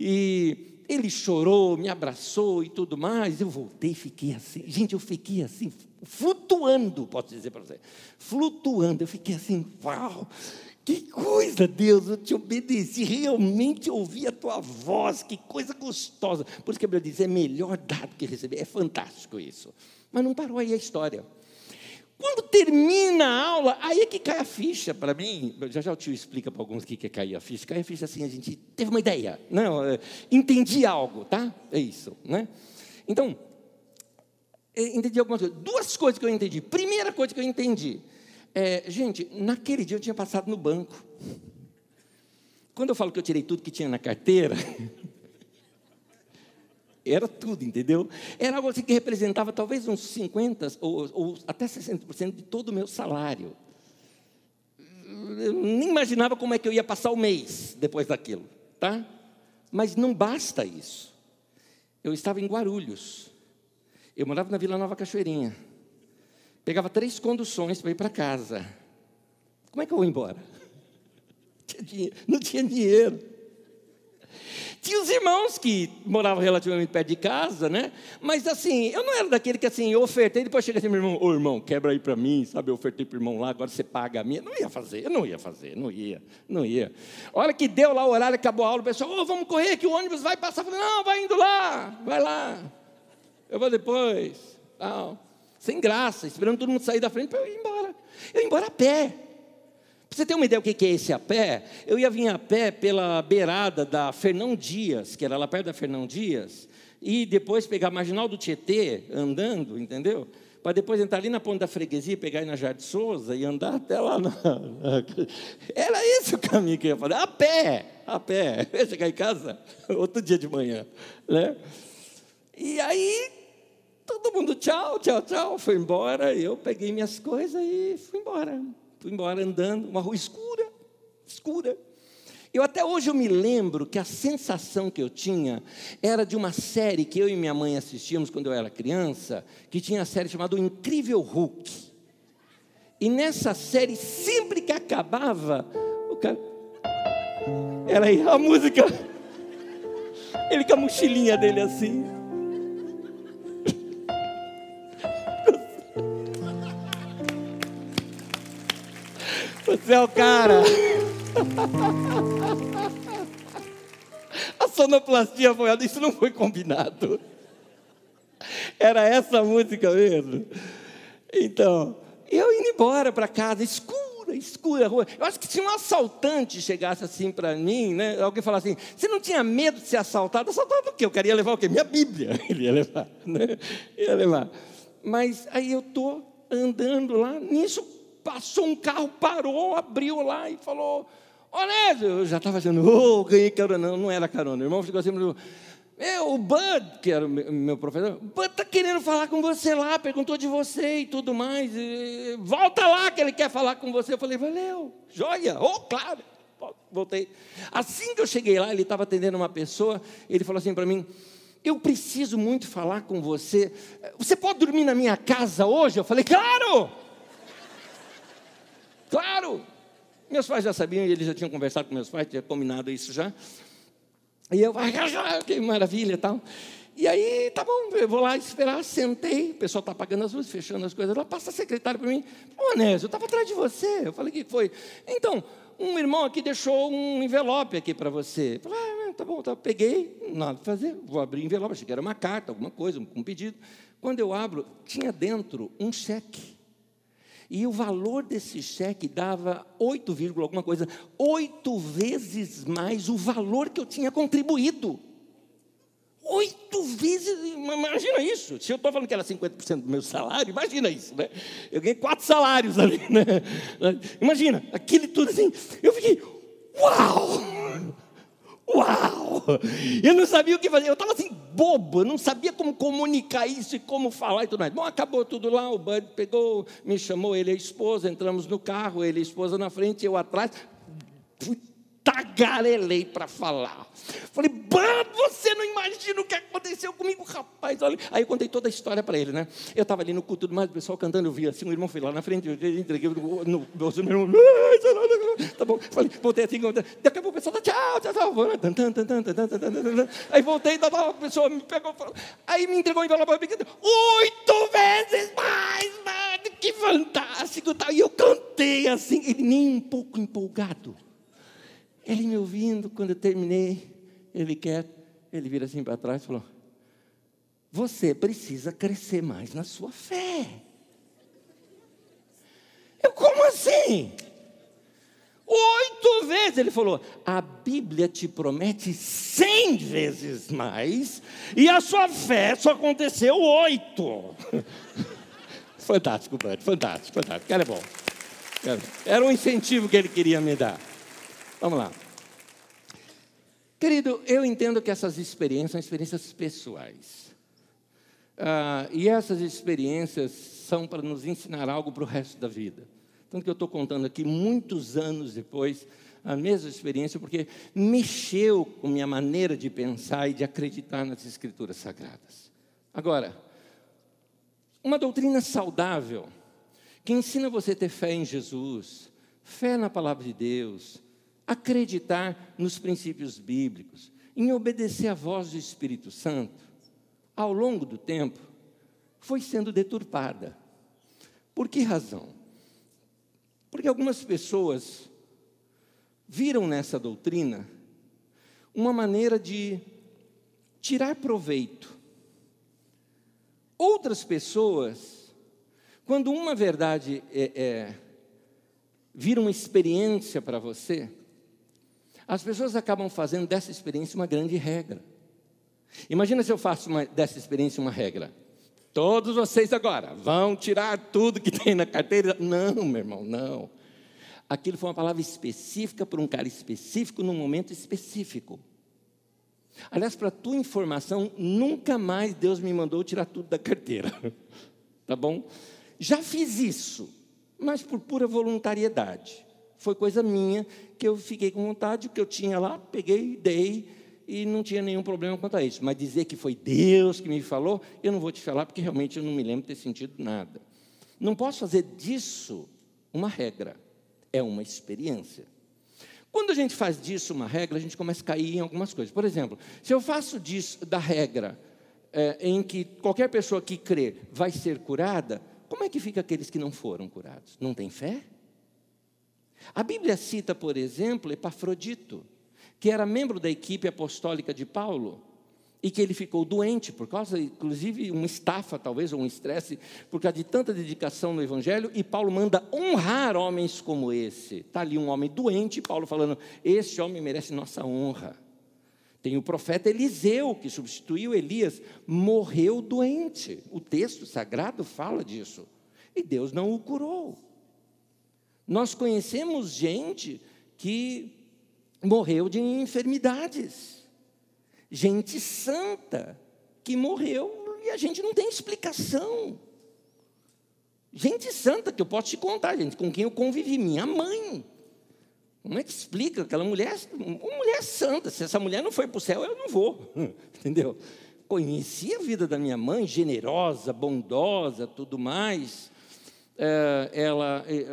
E ele chorou, me abraçou e tudo mais. Eu voltei fiquei assim. Gente, eu fiquei assim, flutuando, posso dizer para você. Flutuando. Eu fiquei assim, uau, que coisa, Deus, eu te obedeci, realmente ouvi a tua voz, que coisa gostosa. Por isso que a Bíblia diz: é melhor dar do que receber. É fantástico isso. Mas não parou aí a história. Quando termina a aula, aí é que cai a ficha para mim. Já já o tio explica para alguns o que é cair a ficha. Cai a ficha assim, a gente teve uma ideia. Não, é, entendi algo, tá? É isso, né? Então, é, entendi algumas coisas. Duas coisas que eu entendi. Primeira coisa que eu entendi. É, gente, naquele dia eu tinha passado no banco. Quando eu falo que eu tirei tudo que tinha na carteira, Era tudo, entendeu? Era algo assim que representava talvez uns 50% ou, ou até 60% de todo o meu salário. Eu nem imaginava como é que eu ia passar o mês depois daquilo, tá? Mas não basta isso. Eu estava em Guarulhos. Eu morava na Vila Nova Cachoeirinha. Pegava três conduções para ir para casa. Como é que eu vou embora? Não tinha dinheiro. Tinha os irmãos que moravam relativamente perto de casa, né? Mas assim, eu não era daquele que assim, eu ofertei, depois chega assim, meu irmão, ô irmão, quebra aí para mim, sabe? Eu ofertei para o irmão lá, agora você paga a minha. Não ia fazer, eu não ia fazer, não ia, não ia. Hora que deu lá o horário, acabou a aula, o pessoal, ô, vamos correr que o ônibus vai passar. Eu falei, não, vai indo lá, vai lá. Eu vou depois. Não. Sem graça, esperando todo mundo sair da frente para eu ir embora. Eu ia embora a pé. Você ter uma ideia do que é esse a pé, eu ia vir a pé pela beirada da Fernão Dias, que era lá perto da Fernão Dias, e depois pegar a marginal do Tietê, andando, entendeu? Para depois entrar ali na ponta da freguesia, pegar aí na Jardim Souza e andar até lá. Na... Era esse o caminho que eu ia fazer, a pé, a pé. Eu ia chegar em casa outro dia de manhã. Né? E aí, todo mundo tchau, tchau, tchau, foi embora. Eu peguei minhas coisas e fui embora. Fui embora andando, uma rua escura, escura. Eu até hoje eu me lembro que a sensação que eu tinha era de uma série que eu e minha mãe assistíamos quando eu era criança, que tinha a série chamada O Incrível Hulk. E nessa série, sempre que acabava, o cara. Era aí a música. Ele com a mochilinha dele assim. Você é o cara. A sonoplastia foi, isso não foi combinado. Era essa música mesmo. Então, eu indo embora para casa, escura, escura rua. Eu acho que se um assaltante chegasse assim para mim, né? Alguém falasse assim, você não tinha medo de ser assaltado? Assaltado o quê? Eu queria levar o quê? Minha Bíblia. Ele ia levar, né? Ia levar. Mas aí eu estou andando lá, nisso Passou um carro, parou, abriu lá e falou: Onésio, eu já estava dizendo, oh, ganhei carona. Não, não era carona. O irmão ficou assim, meu, o Bud, que era o meu professor, Bud está querendo falar com você lá, perguntou de você e tudo mais. E, volta lá que ele quer falar com você. Eu falei, valeu, joia, oh, claro. Voltei. Assim que eu cheguei lá, ele estava atendendo uma pessoa, ele falou assim para mim: Eu preciso muito falar com você. Você pode dormir na minha casa hoje? Eu falei, claro! Claro! Meus pais já sabiam, eles já tinham conversado com meus pais, tinha combinado isso já. E eu, ah, que maravilha e tal. E aí, tá bom, eu vou lá esperar, sentei, o pessoal está apagando as luzes, fechando as coisas lá, passa a secretária para mim, ô Onésio, eu estava atrás de você. Eu falei, o que foi? Então, um irmão aqui deixou um envelope aqui para você. Eu falei, ah, tá bom, tá. peguei, nada para fazer, vou abrir o envelope, achei que era uma carta, alguma coisa, um pedido. Quando eu abro, tinha dentro um cheque. E o valor desse cheque dava 8, alguma coisa, oito vezes mais o valor que eu tinha contribuído. Oito vezes, imagina isso. Se eu estou falando que era 50% do meu salário, imagina isso, né? Eu ganhei quatro salários ali, né? Imagina, aquele tudo assim. Eu fiquei, uau! Uau! Eu não sabia o que fazer, eu estava assim, bobo, não sabia como comunicar isso e como falar e tudo mais. Bom, acabou tudo lá, o Bud pegou, me chamou, ele e a esposa, entramos no carro, ele e a esposa na frente, eu atrás. Fui tagarelei para falar. Falei, você não imagina o que aconteceu comigo, rapaz. Olha. Aí eu contei toda a história para ele, né? Eu estava ali no culto do mais, o pessoal cantando, eu vi assim, o irmão foi lá na frente, eu entreguei no, no meu irmão, tá bom. Falei, voltei assim, daqui a pouco o pessoal tá tchau, tchau, tchau. Aí voltei, a pessoa me pegou, aí me entregou o envelope, oito vezes mais, mano, que fantástico. E eu cantei assim, ele nem um pouco empolgado. Ele me ouvindo, quando eu terminei, ele quer, ele vira assim para trás e falou: Você precisa crescer mais na sua fé. Eu, como assim? Oito vezes ele falou: a Bíblia te promete cem vezes mais, e a sua fé só aconteceu oito. fantástico, Bud, fantástico, fantástico. Cara é bom. Era um incentivo que ele queria me dar. Vamos lá. Querido, eu entendo que essas experiências são experiências pessoais. Ah, e essas experiências são para nos ensinar algo para o resto da vida. Tanto que eu estou contando aqui, muitos anos depois, a mesma experiência, porque mexeu com minha maneira de pensar e de acreditar nas Escrituras Sagradas. Agora, uma doutrina saudável, que ensina você a ter fé em Jesus, fé na palavra de Deus, acreditar nos princípios bíblicos, em obedecer à voz do Espírito Santo, ao longo do tempo, foi sendo deturpada. Por que razão? Porque algumas pessoas viram nessa doutrina uma maneira de tirar proveito. Outras pessoas, quando uma verdade é, é vira uma experiência para você, as pessoas acabam fazendo dessa experiência uma grande regra. Imagina se eu faço uma, dessa experiência uma regra. Todos vocês agora vão tirar tudo que tem na carteira. Não, meu irmão, não. Aquilo foi uma palavra específica para um cara específico, num momento específico. Aliás, para tua informação, nunca mais Deus me mandou tirar tudo da carteira. Tá bom? Já fiz isso mas por pura voluntariedade. Foi coisa minha que eu fiquei com vontade, o que eu tinha lá, peguei, dei e não tinha nenhum problema quanto a isso. Mas dizer que foi Deus que me falou, eu não vou te falar porque realmente eu não me lembro de ter sentido nada. Não posso fazer disso uma regra, é uma experiência. Quando a gente faz disso uma regra, a gente começa a cair em algumas coisas. Por exemplo, se eu faço disso da regra é, em que qualquer pessoa que crê vai ser curada, como é que fica aqueles que não foram curados? Não tem fé? A Bíblia cita, por exemplo, Epafrodito, que era membro da equipe apostólica de Paulo e que ele ficou doente por causa, inclusive, uma estafa, talvez, ou um estresse, por causa de tanta dedicação no Evangelho, e Paulo manda honrar homens como esse. Está ali um homem doente, Paulo falando: Esse homem merece nossa honra. Tem o profeta Eliseu, que substituiu Elias, morreu doente. O texto sagrado fala disso. E Deus não o curou. Nós conhecemos gente que morreu de enfermidades. Gente santa que morreu e a gente não tem explicação. Gente santa que eu posso te contar, gente, com quem eu convivi, minha mãe como é que explica aquela mulher, uma mulher santa? Se essa mulher não foi para o céu, eu não vou, entendeu? Conheci a vida da minha mãe, generosa, bondosa, tudo mais. É, ela, é,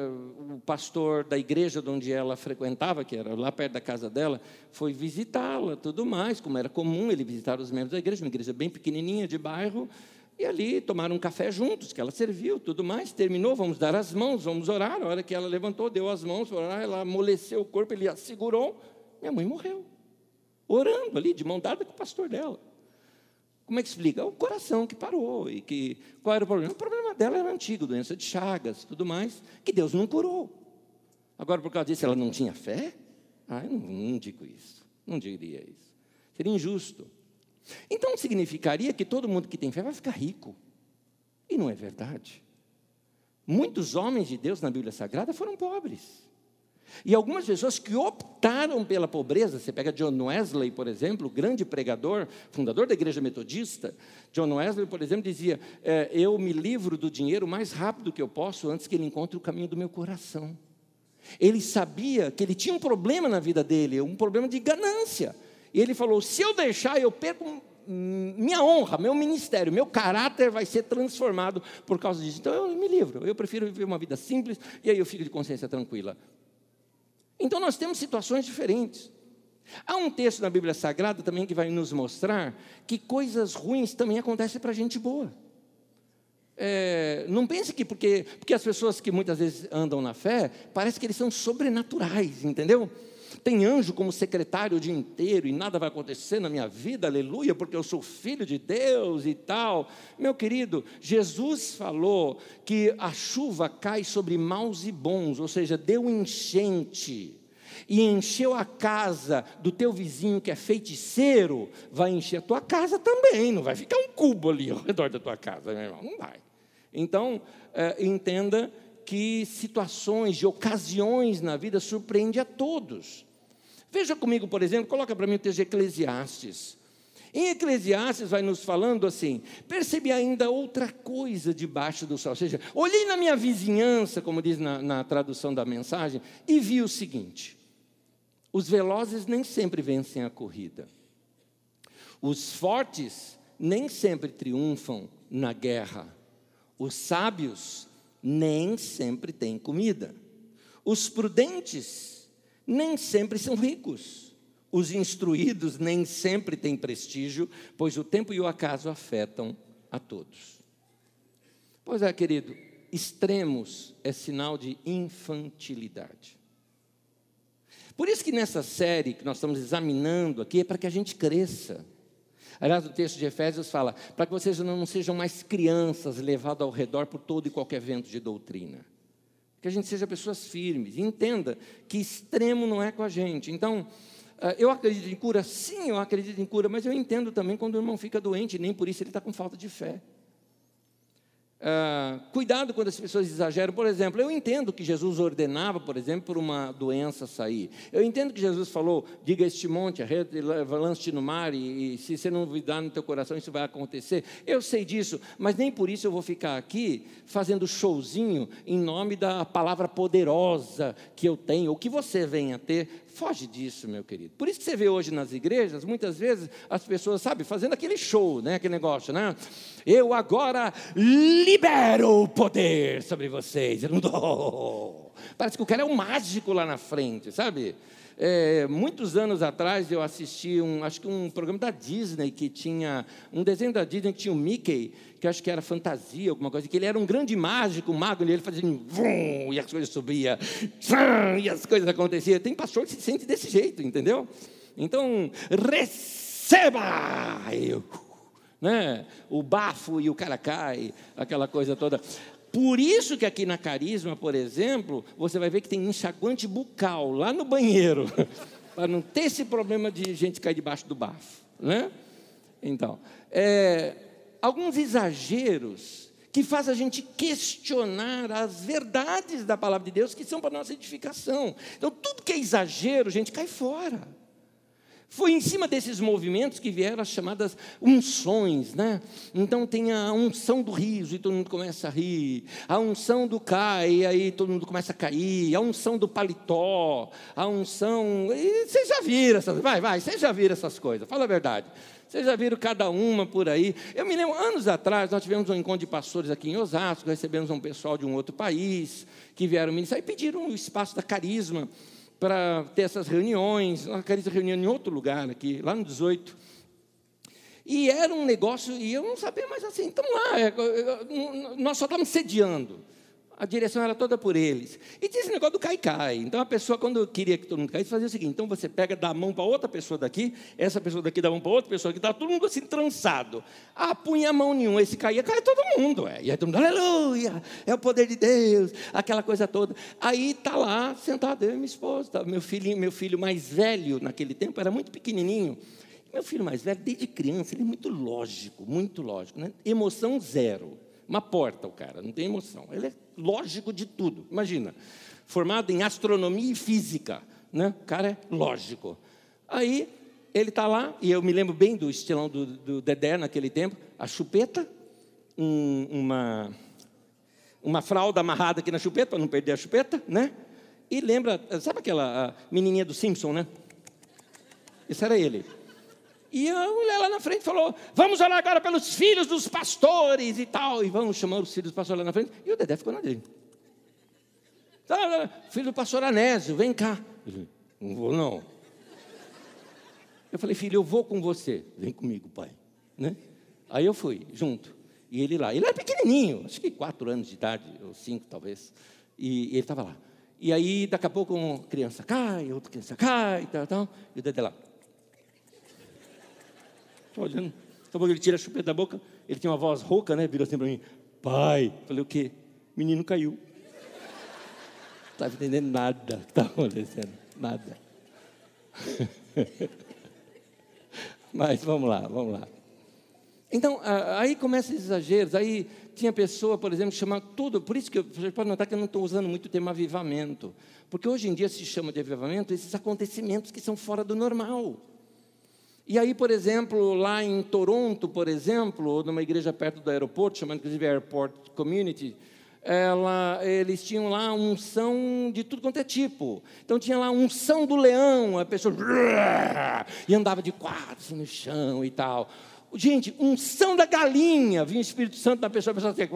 o pastor da igreja de onde ela frequentava, que era lá perto da casa dela, foi visitá-la, tudo mais, como era comum ele visitar os membros da igreja, uma igreja bem pequenininha de bairro, e ali tomaram um café juntos, que ela serviu, tudo mais. Terminou, vamos dar as mãos, vamos orar. A hora que ela levantou, deu as mãos orar, ela amoleceu o corpo, ele a segurou. Minha mãe morreu. Orando ali, de mão dada com o pastor dela. Como é que explica? O coração que parou. E que, qual era o problema? O problema dela era antigo, doença de chagas, tudo mais, que Deus não curou. Agora, por causa disso, ela não tinha fé? Ah, eu não, não digo isso. Não diria isso. Seria injusto. Então significaria que todo mundo que tem fé vai ficar rico. E não é verdade. Muitos homens de Deus na Bíblia Sagrada foram pobres. E algumas pessoas que optaram pela pobreza, você pega John Wesley, por exemplo, grande pregador, fundador da igreja metodista. John Wesley, por exemplo, dizia: é, Eu me livro do dinheiro o mais rápido que eu posso antes que ele encontre o caminho do meu coração. Ele sabia que ele tinha um problema na vida dele, um problema de ganância. E ele falou: se eu deixar, eu perco minha honra, meu ministério, meu caráter vai ser transformado por causa disso. Então eu me livro, eu prefiro viver uma vida simples e aí eu fico de consciência tranquila. Então nós temos situações diferentes. Há um texto na Bíblia Sagrada também que vai nos mostrar que coisas ruins também acontecem para gente boa. É, não pense que porque, porque as pessoas que muitas vezes andam na fé, parece que eles são sobrenaturais, entendeu? Tem anjo como secretário o dia inteiro e nada vai acontecer na minha vida, aleluia, porque eu sou filho de Deus e tal. Meu querido, Jesus falou que a chuva cai sobre maus e bons, ou seja, deu enchente e encheu a casa do teu vizinho que é feiticeiro, vai encher a tua casa também, não vai ficar um cubo ali ao redor da tua casa, meu irmão, não vai. Então, é, entenda que situações de ocasiões na vida surpreende a todos. Veja comigo, por exemplo, coloca para mim o texto de Eclesiastes. Em Eclesiastes vai nos falando assim: percebi ainda outra coisa debaixo do sol. Ou seja, olhei na minha vizinhança, como diz na, na tradução da mensagem, e vi o seguinte: os velozes nem sempre vencem a corrida, os fortes nem sempre triunfam na guerra, os sábios nem sempre têm comida, os prudentes nem sempre são ricos. Os instruídos nem sempre têm prestígio, pois o tempo e o acaso afetam a todos. Pois é, querido, extremos é sinal de infantilidade. Por isso que nessa série que nós estamos examinando aqui é para que a gente cresça. Aliás, o texto de Efésios fala: para que vocês não sejam mais crianças levados ao redor por todo e qualquer vento de doutrina. Que a gente seja pessoas firmes. Entenda que extremo não é com a gente. Então, ah, eu acredito em cura? Sim, eu acredito em cura, mas eu entendo também quando o irmão fica doente, nem por isso ele está com falta de fé. Uh, cuidado quando as pessoas exageram. Por exemplo, eu entendo que Jesus ordenava, por exemplo, por uma doença sair. Eu entendo que Jesus falou: diga este monte, lance-te no mar, e, e, se você não duvidar no teu coração, isso vai acontecer. Eu sei disso, mas nem por isso eu vou ficar aqui fazendo showzinho em nome da palavra poderosa que eu tenho, ou que você venha ter Foge disso, meu querido. Por isso que você vê hoje nas igrejas, muitas vezes, as pessoas, sabe, fazendo aquele show, né? Aquele negócio, né? Eu agora libero o poder sobre vocês. Eu não dou. Parece que o cara é um mágico lá na frente, sabe? É, muitos anos atrás eu assisti um, acho que um programa da Disney que tinha um desenho da Disney que tinha o Mickey, que acho que era fantasia, alguma coisa, que ele era um grande mágico, um mago, e ele fazia um vum, e as coisas subiam, e as coisas aconteciam. Tem pastor que se sente desse jeito, entendeu? Então, receba! Eu, né? O bafo e o cara cai, aquela coisa toda. Por isso que aqui na Carisma, por exemplo, você vai ver que tem enxaguante bucal lá no banheiro, para não ter esse problema de gente cair debaixo do bafo, né? Então, é, alguns exageros que faz a gente questionar as verdades da palavra de Deus que são para nossa edificação. Então, tudo que é exagero, gente, cai fora. Foi em cima desses movimentos que vieram as chamadas unções, né? Então tem a unção do riso e todo mundo começa a rir, a unção do cai e aí todo mundo começa a cair, a unção do paletó, a unção. Vocês já viram essas Vai, vai, vocês já viram essas coisas, fala a verdade. Vocês já viram cada uma por aí. Eu me lembro, anos atrás, nós tivemos um encontro de pastores aqui em Osasco, recebemos um pessoal de um outro país que vieram ministrar e pediram o espaço da carisma para ter essas reuniões. Nós queríamos reunião em outro lugar aqui, lá no 18. E era um negócio, e eu não sabia mais assim, estamos lá, é, nós só estamos sediando a direção era toda por eles. E tinha esse negócio do cai-cai. Então a pessoa, quando queria que todo mundo caísse, fazia o seguinte: então você pega, dá a mão para outra pessoa daqui, essa pessoa daqui dá a mão para outra pessoa aqui, está todo mundo assim trançado. Ah, punha a mão nenhuma, esse caía, cai todo mundo. É. E aí todo mundo, aleluia, é o poder de Deus, aquela coisa toda. Aí está lá, sentado, eu e minha esposa, tá, meu, filhinho, meu filho mais velho naquele tempo, era muito pequenininho. Meu filho mais velho, desde criança, ele é muito lógico, muito lógico. Né? Emoção zero. Uma porta, o cara, não tem emoção. Ele é lógico de tudo. Imagina, formado em astronomia e física, né? O cara é lógico. Aí ele está lá, e eu me lembro bem do estilão do, do Dedé naquele tempo, a chupeta, um, uma, uma fralda amarrada aqui na chupeta, para não perder a chupeta, né? E lembra, sabe aquela menininha do Simpson, né? Esse era ele. E a mulher lá na frente falou: Vamos orar agora pelos filhos dos pastores e tal. E vamos chamar os filhos dos pastores lá na frente. E o Dedé ficou na dele. Tá, filho do pastor Anésio, vem cá. Não vou, não. Eu falei, filho, eu vou com você. Vem comigo, pai. Né? Aí eu fui, junto. E ele lá. Ele era pequenininho, acho que quatro anos de idade, ou cinco talvez. E, e ele estava lá. E aí, daqui a pouco, uma criança cai, outra criança cai, e tal, tal. E o Dedé lá. Estou olhando. Então, ele tira a chupeta da boca, ele tinha uma voz rouca, né? Virou assim para mim: Pai. Falei: O quê? Menino caiu. Não estava entendendo nada que estava acontecendo. Nada. Mas vamos lá, vamos lá. Então, aí começam esses exageros. Aí tinha pessoa, por exemplo, que chama tudo. Por isso que você pode notar que eu não estou usando muito o termo avivamento. Porque hoje em dia se chama de avivamento esses acontecimentos que são fora do normal. E aí, por exemplo, lá em Toronto, por exemplo, numa igreja perto do aeroporto, chamada inclusive Airport Community, ela, eles tinham lá unção de tudo quanto é tipo. Então tinha lá unção do leão, a pessoa e andava de quatro no chão e tal. Gente, unção da galinha, vinha o Espírito Santo na pessoa, a pessoa assim,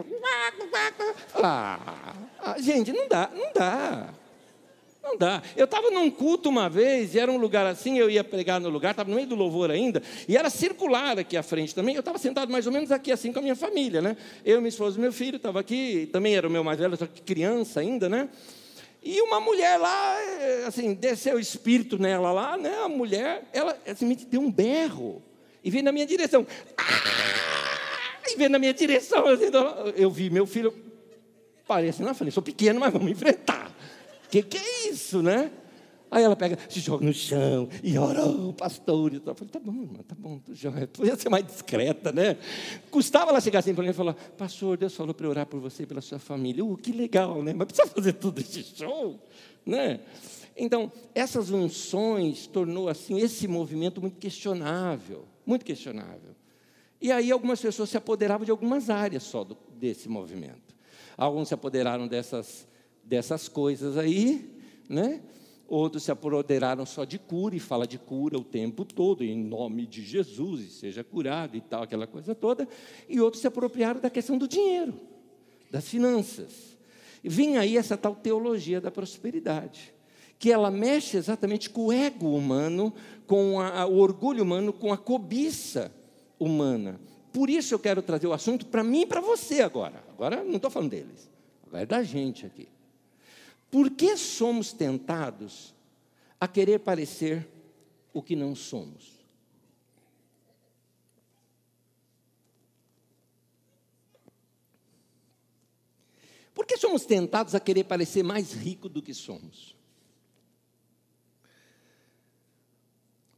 ah, gente, não dá, não dá. Não dá. Eu estava num culto uma vez, e era um lugar assim, eu ia pregar no lugar, estava no meio do louvor ainda, e era circular aqui à frente também. Eu estava sentado mais ou menos aqui assim com a minha família, né? Eu, minha esposa e meu filho estava aqui, também era o meu mais velho, só que criança ainda, né? E uma mulher lá, eh, assim, desceu o espírito nela lá, né? A mulher, ela assim, deu um berro e veio na minha direção. Ah! E veio na minha direção. Assim, eu vi meu filho, parece, eu falei, sou pequeno, mas vamos enfrentar. Que, que é isso, né? Aí ela pega, se joga no chão e ora, oh, pastor. Eu falei, tá bom, irmã, tá bom. Podia ser mais discreta, né? Custava ela chegar assim para mim e falar, pastor, Deus falou para orar por você e pela sua família. Uh, que legal, né? Mas precisa fazer tudo esse show, né? Então, essas unções tornou assim esse movimento muito questionável, muito questionável. E aí algumas pessoas se apoderavam de algumas áreas só do, desse movimento. Alguns se apoderaram dessas, dessas coisas aí, né? Outros se apoderaram só de cura e fala de cura o tempo todo, em nome de Jesus, e seja curado e tal, aquela coisa toda. E outros se apropriaram da questão do dinheiro, das finanças. E vinha aí essa tal teologia da prosperidade, que ela mexe exatamente com o ego humano, com a, o orgulho humano, com a cobiça humana. Por isso eu quero trazer o assunto para mim e para você agora. Agora não estou falando deles, agora é da gente aqui. Por que somos tentados a querer parecer o que não somos? Por que somos tentados a querer parecer mais rico do que somos?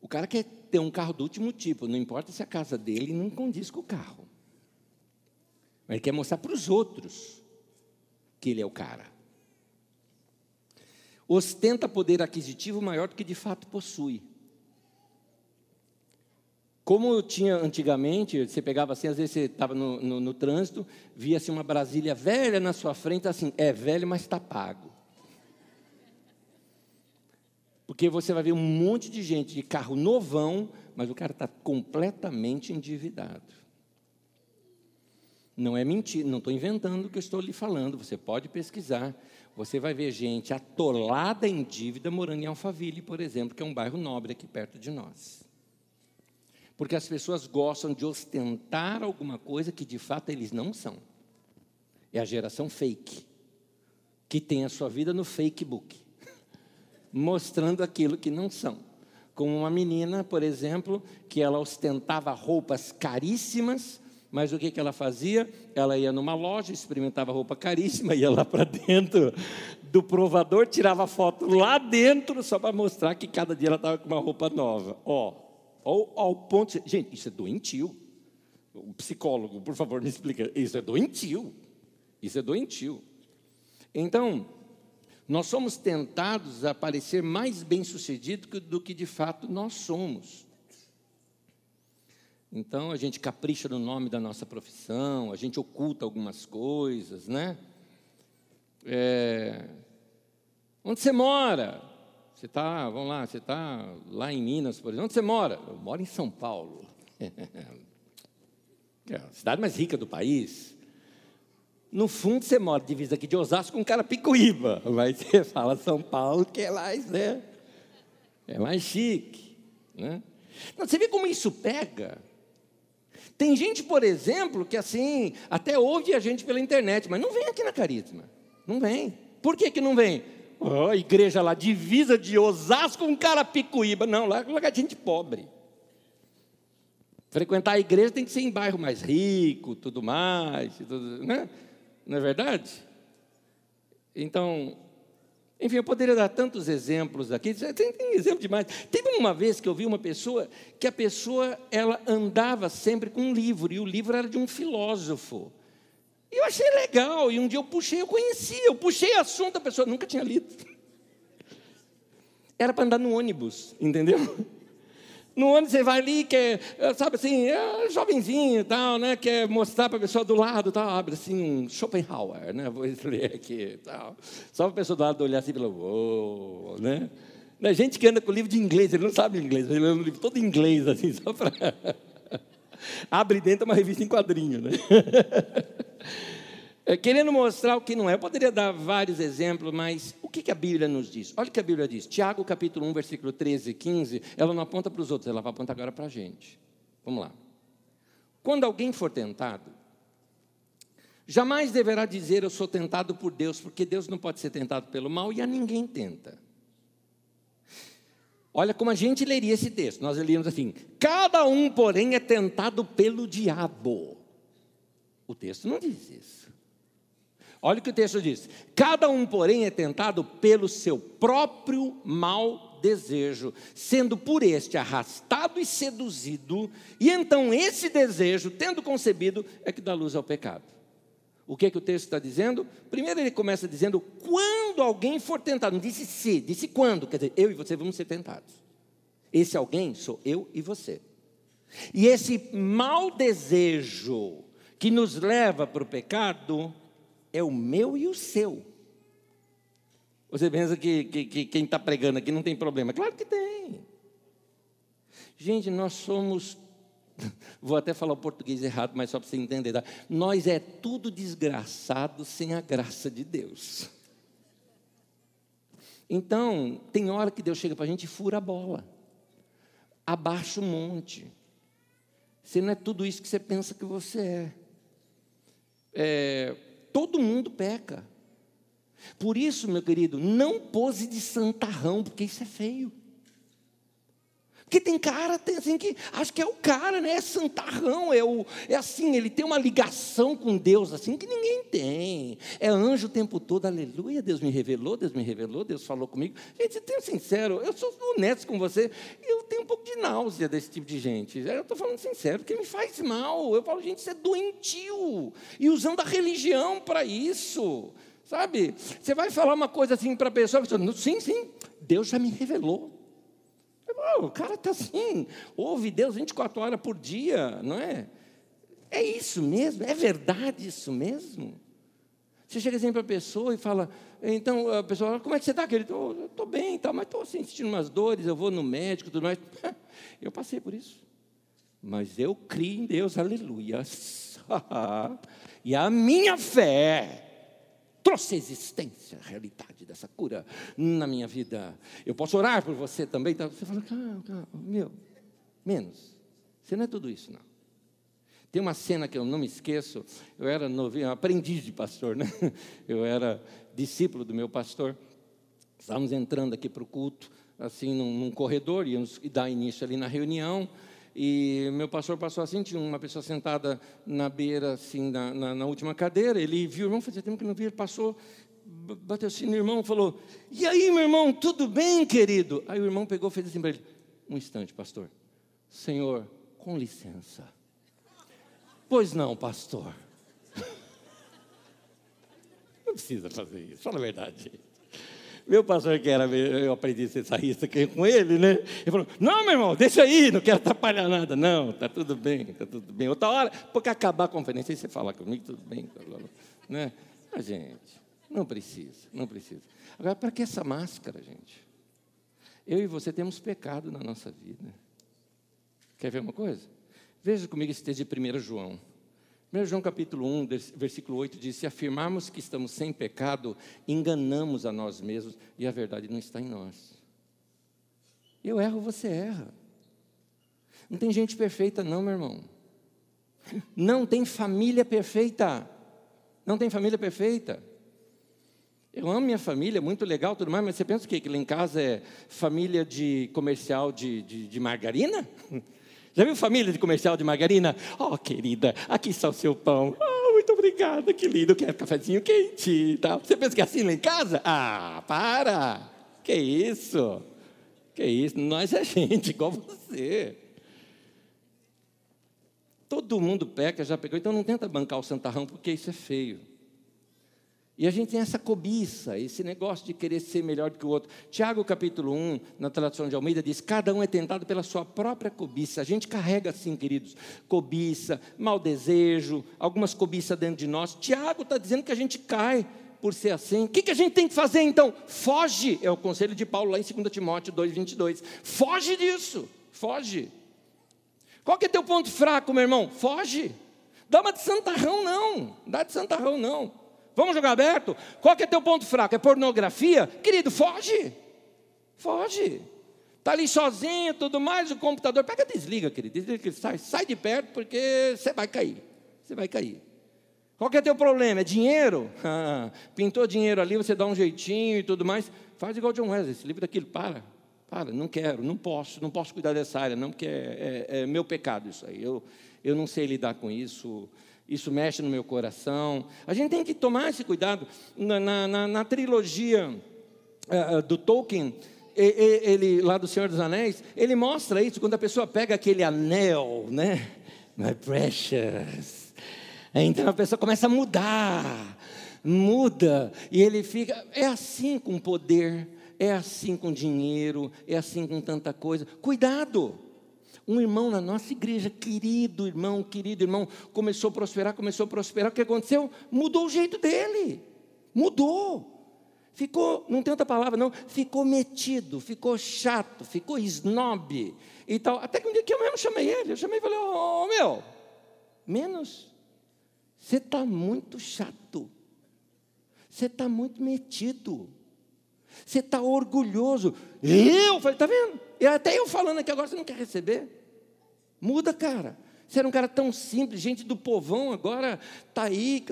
O cara quer ter um carro do último tipo, não importa se a casa dele não condiz com o carro. Ele quer mostrar para os outros que ele é o cara ostenta poder aquisitivo maior do que de fato possui. Como tinha antigamente, você pegava assim, às vezes você estava no, no, no, trânsito, via-se uma Brasília velha na sua frente, assim, é velho, mas está pago. Porque você vai ver um monte de gente de carro novão, mas o cara está completamente endividado. Não é mentira, não estou inventando o que eu estou lhe falando, você pode pesquisar. Você vai ver gente atolada em dívida morando em Alphaville, por exemplo, que é um bairro nobre aqui perto de nós. Porque as pessoas gostam de ostentar alguma coisa que de fato eles não são. É a geração fake, que tem a sua vida no Facebook, mostrando aquilo que não são. Como uma menina, por exemplo, que ela ostentava roupas caríssimas, mas o que, que ela fazia? Ela ia numa loja, experimentava roupa caríssima, ia lá para dentro do provador, tirava foto lá dentro, só para mostrar que cada dia ela estava com uma roupa nova. Ó, ao, ao ponto. Gente, isso é doentio. O psicólogo, por favor, me explica. Isso é doentio. Isso é doentio. Então, nós somos tentados a parecer mais bem-sucedidos do que de fato nós somos. Então a gente capricha no nome da nossa profissão, a gente oculta algumas coisas, né? É... Onde você mora? Você está, vamos lá, você está lá em Minas, por exemplo. Onde você mora? Eu moro em São Paulo. é a cidade mais rica do país. No fundo, você mora divisa aqui de Osasco com Carapicuíba. Mas você fala São Paulo, que é mais, né? É mais chique. Né? Não, você vê como isso pega? Tem gente, por exemplo, que assim, até ouve a gente pela internet, mas não vem aqui na Carisma. Não vem. Por que, que não vem? Oh, igreja lá, divisa de Osasco com Carapicuíba. Não, lá é gente pobre. Frequentar a igreja tem que ser em bairro mais rico, tudo mais, tudo, né? não é verdade? Então, enfim, eu poderia dar tantos exemplos aqui, tem, tem exemplo demais. Teve uma vez que eu vi uma pessoa, que a pessoa, ela andava sempre com um livro, e o livro era de um filósofo. E eu achei legal, e um dia eu puxei, eu conhecia, eu puxei assunto, a pessoa nunca tinha lido. Era para andar no ônibus, entendeu? No ônibus você vai ali, quer, sabe assim, é jovenzinho e tal, né? Quer mostrar para a pessoa do lado, tal, abre assim, um Schopenhauer, né? Vou ler aqui tal. Só para a pessoa do lado olhar assim e falar, uou, né? A gente que anda com livro de inglês, ele não sabe inglês, ele lê um livro todo em inglês, assim, só para. abre dentro uma revista em quadrinho, né? É, querendo mostrar o que não é, eu poderia dar vários exemplos, mas o que, que a Bíblia nos diz? Olha o que a Bíblia diz. Tiago capítulo 1, versículo 13 e 15. Ela não aponta para os outros, ela vai apontar agora para a gente. Vamos lá. Quando alguém for tentado, jamais deverá dizer eu sou tentado por Deus, porque Deus não pode ser tentado pelo mal e a ninguém tenta. Olha como a gente leria esse texto. Nós leríamos assim: cada um, porém, é tentado pelo diabo. O texto não diz isso. Olha o que o texto diz: cada um, porém, é tentado pelo seu próprio mau desejo, sendo por este arrastado e seduzido, e então esse desejo, tendo concebido, é que dá luz ao pecado. O que é que o texto está dizendo? Primeiro ele começa dizendo quando alguém for tentado, não disse se, disse quando, quer dizer, eu e você vamos ser tentados. Esse alguém sou eu e você. E esse mau desejo que nos leva para o pecado é o meu e o seu. Você pensa que, que, que quem está pregando aqui não tem problema? Claro que tem. Gente, nós somos. Vou até falar o português errado, mas só para você entender. Tá? Nós é tudo desgraçado sem a graça de Deus. Então, tem hora que Deus chega para a gente e fura a bola. Abaixa o monte. Você não é tudo isso que você pensa que você é. é todo mundo peca. Por isso, meu querido, não pose de santarrão, porque isso é feio. Porque tem cara, tem assim que acho que é o cara, né? É santarrão, é, o, é assim, ele tem uma ligação com Deus assim que ninguém tem. É anjo o tempo todo, aleluia, Deus me revelou, Deus me revelou, Deus falou comigo. Gente, tenho sincero, eu sou honesto com você, eu tenho um pouco de náusea desse tipo de gente. Eu estou falando sincero, porque me faz mal. Eu falo, gente, isso é doentio. E usando a religião para isso. Sabe? Você vai falar uma coisa assim para a pessoa, sim, sim, Deus já me revelou. O cara está assim, ouve Deus 24 horas por dia, não é? É isso mesmo? É verdade isso mesmo? Você chega assim para a pessoa e fala, então a pessoa fala, como é que você está, querido? Oh, estou bem, tá, mas estou assim, sentindo umas dores, eu vou no médico tudo mais. Eu passei por isso. Mas eu crio em Deus, aleluia. e a minha fé trouxe existência, a realidade dessa cura na minha vida. Eu posso orar por você também. Tá? Você fala, calma, calma, meu, menos. Você não é tudo isso, não. Tem uma cena que eu não me esqueço. Eu era novinho, aprendiz de pastor, né? Eu era discípulo do meu pastor. Estávamos entrando aqui para o culto, assim, num, num corredor, íamos dar início ali na reunião. E meu pastor passou assim, tinha uma pessoa sentada na beira, assim, na, na, na última cadeira. Ele viu o irmão, fazia tempo que não via, ele passou, bateu assim no irmão, falou: E aí, meu irmão, tudo bem, querido? Aí o irmão pegou fez assim para ele: Um instante, pastor. Senhor, com licença. Pois não, pastor. Não precisa fazer isso, fala a verdade. Meu pastor, que era, eu aprendi a ser sarrista com ele, né? Ele falou: Não, meu irmão, deixa aí, não quero atrapalhar nada. Não, tá tudo bem, tá tudo bem. Outra hora, porque acabar a conferência, aí você fala comigo, tudo bem. Tá né? Mas, gente, não precisa, não precisa. Agora, para que essa máscara, gente? Eu e você temos pecado na nossa vida. Quer ver uma coisa? Veja comigo esse texto de 1 João. 1 João capítulo 1, versículo 8 diz: Se afirmarmos que estamos sem pecado, enganamos a nós mesmos e a verdade não está em nós. Eu erro, você erra. Não tem gente perfeita, não, meu irmão. Não tem família perfeita. Não tem família perfeita. Eu amo minha família, muito legal, tudo mais, mas você pensa o quê? Que lá em casa é família de comercial de, de, de margarina? Já viu família de comercial de margarina? Oh, querida, aqui está o seu pão. Oh, muito obrigada, que lindo, quero cafezinho quente tal. Você pensa que é assim lá em casa? Ah, para! Que isso? Que isso? Nós é gente igual você. Todo mundo peca, já pegou, então não tenta bancar o santarrão, porque isso é feio. E a gente tem essa cobiça, esse negócio de querer ser melhor do que o outro. Tiago capítulo 1, na tradução de Almeida, diz: cada um é tentado pela sua própria cobiça. A gente carrega assim, queridos, cobiça, mau desejo, algumas cobiças dentro de nós. Tiago está dizendo que a gente cai por ser assim. O que, que a gente tem que fazer então? Foge, é o conselho de Paulo lá em 2 Timóteo 2, 22. Foge disso, foge. Qual que é teu ponto fraco, meu irmão? Foge. Dá uma de santarrão, não. Dá de santarrão, não. Vamos jogar aberto? Qual que é teu ponto fraco? É pornografia? Querido, foge. Foge. Está ali sozinho, tudo mais, o computador. Pega, desliga, querido. Desliga, sai, sai de perto, porque você vai cair. Você vai cair. Qual que é teu problema? É dinheiro? Ah, pintou dinheiro ali, você dá um jeitinho e tudo mais. Faz igual John Wesley, esse livro daquilo, para. Para, não quero, não posso, não posso cuidar dessa área, não, porque é, é, é meu pecado isso aí. Eu, eu não sei lidar com isso isso mexe no meu coração. A gente tem que tomar esse cuidado. Na, na, na trilogia uh, do Tolkien, ele, lá do Senhor dos Anéis, ele mostra isso quando a pessoa pega aquele anel, né? My precious. Então a pessoa começa a mudar, muda, e ele fica. É assim com poder, é assim com dinheiro, é assim com tanta coisa. Cuidado! Um irmão na nossa igreja, querido irmão, querido irmão, começou a prosperar, começou a prosperar. O que aconteceu? Mudou o jeito dele. Mudou. Ficou, não tem outra palavra não, ficou metido, ficou chato, ficou snob e tal. Até que um dia que eu mesmo chamei ele, eu chamei e falei, ô oh, meu, menos. Você está muito chato. Você está muito metido. Você está orgulhoso. Eu? Falei, está vendo? E até eu falando aqui agora, você não quer receber? Muda, cara. Você era um cara tão simples, gente do povão, agora está aí.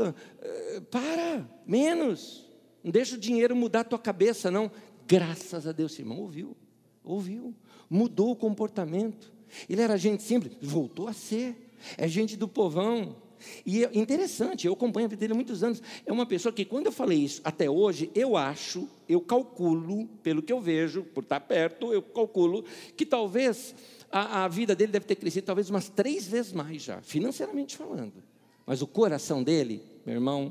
Eh, para, menos. Não deixa o dinheiro mudar a tua cabeça, não. Graças a Deus, irmão, ouviu. Ouviu. Mudou o comportamento. Ele era gente simples, voltou a ser. É gente do povão. E é interessante, eu acompanho a vida dele há muitos anos. É uma pessoa que, quando eu falei isso até hoje, eu acho, eu calculo, pelo que eu vejo, por estar perto, eu calculo que talvez a, a vida dele deve ter crescido talvez umas três vezes mais já, financeiramente falando. Mas o coração dele, meu irmão,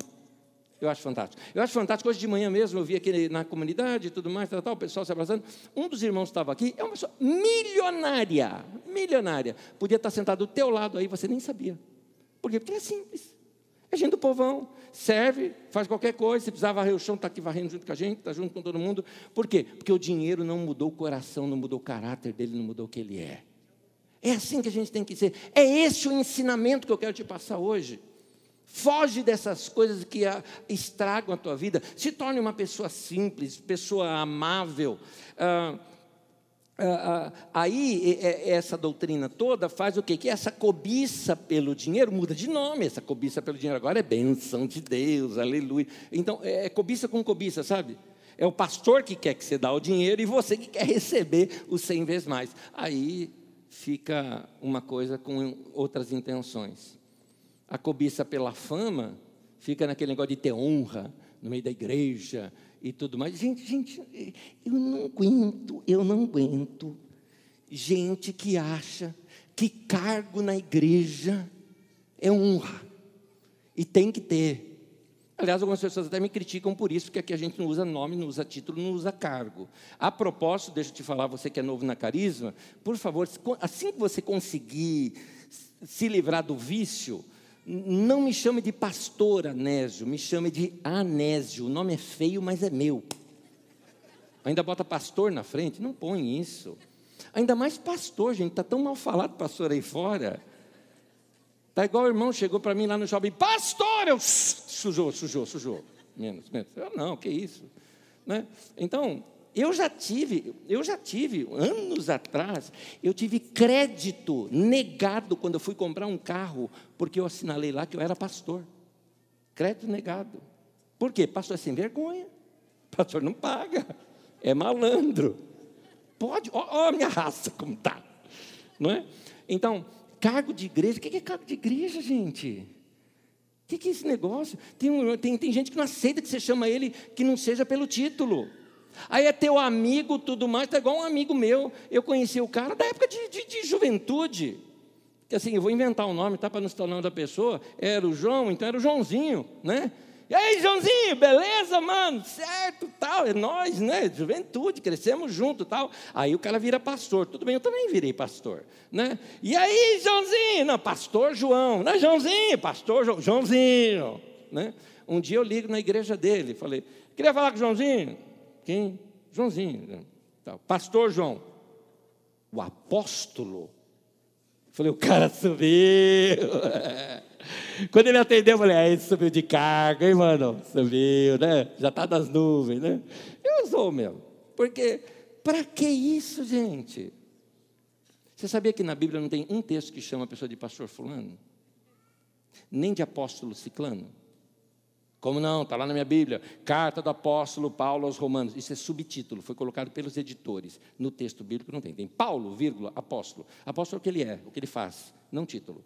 eu acho fantástico. Eu acho fantástico. Hoje de manhã mesmo eu vi aqui na comunidade e tudo mais, tal, tal, o pessoal se abraçando. Um dos irmãos estava aqui, é uma pessoa milionária, milionária. Podia estar sentado do teu lado aí, você nem sabia. Por quê? Porque é simples. É gente do povão, serve, faz qualquer coisa. Se precisar varrer o chão, está aqui varrendo junto com a gente, está junto com todo mundo. Por quê? Porque o dinheiro não mudou o coração, não mudou o caráter dele, não mudou o que ele é. É assim que a gente tem que ser. É esse o ensinamento que eu quero te passar hoje. Foge dessas coisas que estragam a tua vida. Se torne uma pessoa simples, pessoa amável. Ah, ah, ah, aí, essa doutrina toda faz o quê? Que essa cobiça pelo dinheiro muda de nome. Essa cobiça pelo dinheiro agora é benção de Deus, aleluia. Então, é, é cobiça com cobiça, sabe? É o pastor que quer que você dá o dinheiro e você que quer receber os cem vezes mais. Aí fica uma coisa com outras intenções. A cobiça pela fama fica naquele negócio de ter honra no meio da igreja e tudo mais. Gente, gente, eu não aguento, eu não aguento gente que acha que cargo na igreja é honra e tem que ter. Aliás, algumas pessoas até me criticam por isso, porque aqui a gente não usa nome, não usa título, não usa cargo. A propósito, deixa eu te falar, você que é novo na carisma, por favor, assim que você conseguir se livrar do vício, não me chame de pastor Anésio, me chame de Anésio. O nome é feio, mas é meu. Ainda bota pastor na frente? Não põe isso. Ainda mais pastor, gente, está tão mal falado pastor aí fora. Tá igual o irmão chegou para mim lá no shopping, pastor, eu sujou, sujou, sujou. Menos, menos. Eu, não, que isso. Né? Então, eu já tive, eu já tive, anos atrás, eu tive crédito negado quando eu fui comprar um carro, porque eu assinalei lá que eu era pastor. Crédito negado. Por quê? Pastor é sem vergonha. Pastor não paga. É malandro. Pode, ó, a minha raça como está. Não é? Então, Cargo de igreja, o que é cargo de igreja, gente? O que é esse negócio? Tem, um, tem, tem gente que não aceita que você chama ele que não seja pelo título. Aí é teu amigo, tudo mais, tá igual um amigo meu. Eu conheci o cara da época de, de, de juventude. Que assim, eu vou inventar um nome, tá? Para não se tornar da pessoa. Era o João, então era o Joãozinho, né? E aí, Joãozinho, beleza, mano? Certo, tal. É nós, né? Juventude, crescemos junto, tal. Aí o cara vira pastor. Tudo bem, eu também virei pastor, né? E aí, Joãozinho? Não, pastor João. Não, Joãozinho, pastor jo... Joãozinho, né? Um dia eu ligo na igreja dele, falei: "Queria falar com o Joãozinho". Quem? Joãozinho. Né? Tal. Pastor João. O apóstolo Falei, o cara subiu. Quando ele atendeu, eu falei, aí subiu de carga, hein, mano? Subiu, né? Já está das nuvens, né? Eu sou mesmo. Porque, para que isso, gente? Você sabia que na Bíblia não tem um texto que chama a pessoa de pastor fulano? Nem de apóstolo ciclano? Como não? Está lá na minha Bíblia. Carta do apóstolo Paulo aos Romanos. Isso é subtítulo, foi colocado pelos editores. No texto bíblico não tem. Tem Paulo, vírgula, apóstolo. Apóstolo é o que ele é, o que ele faz, não título.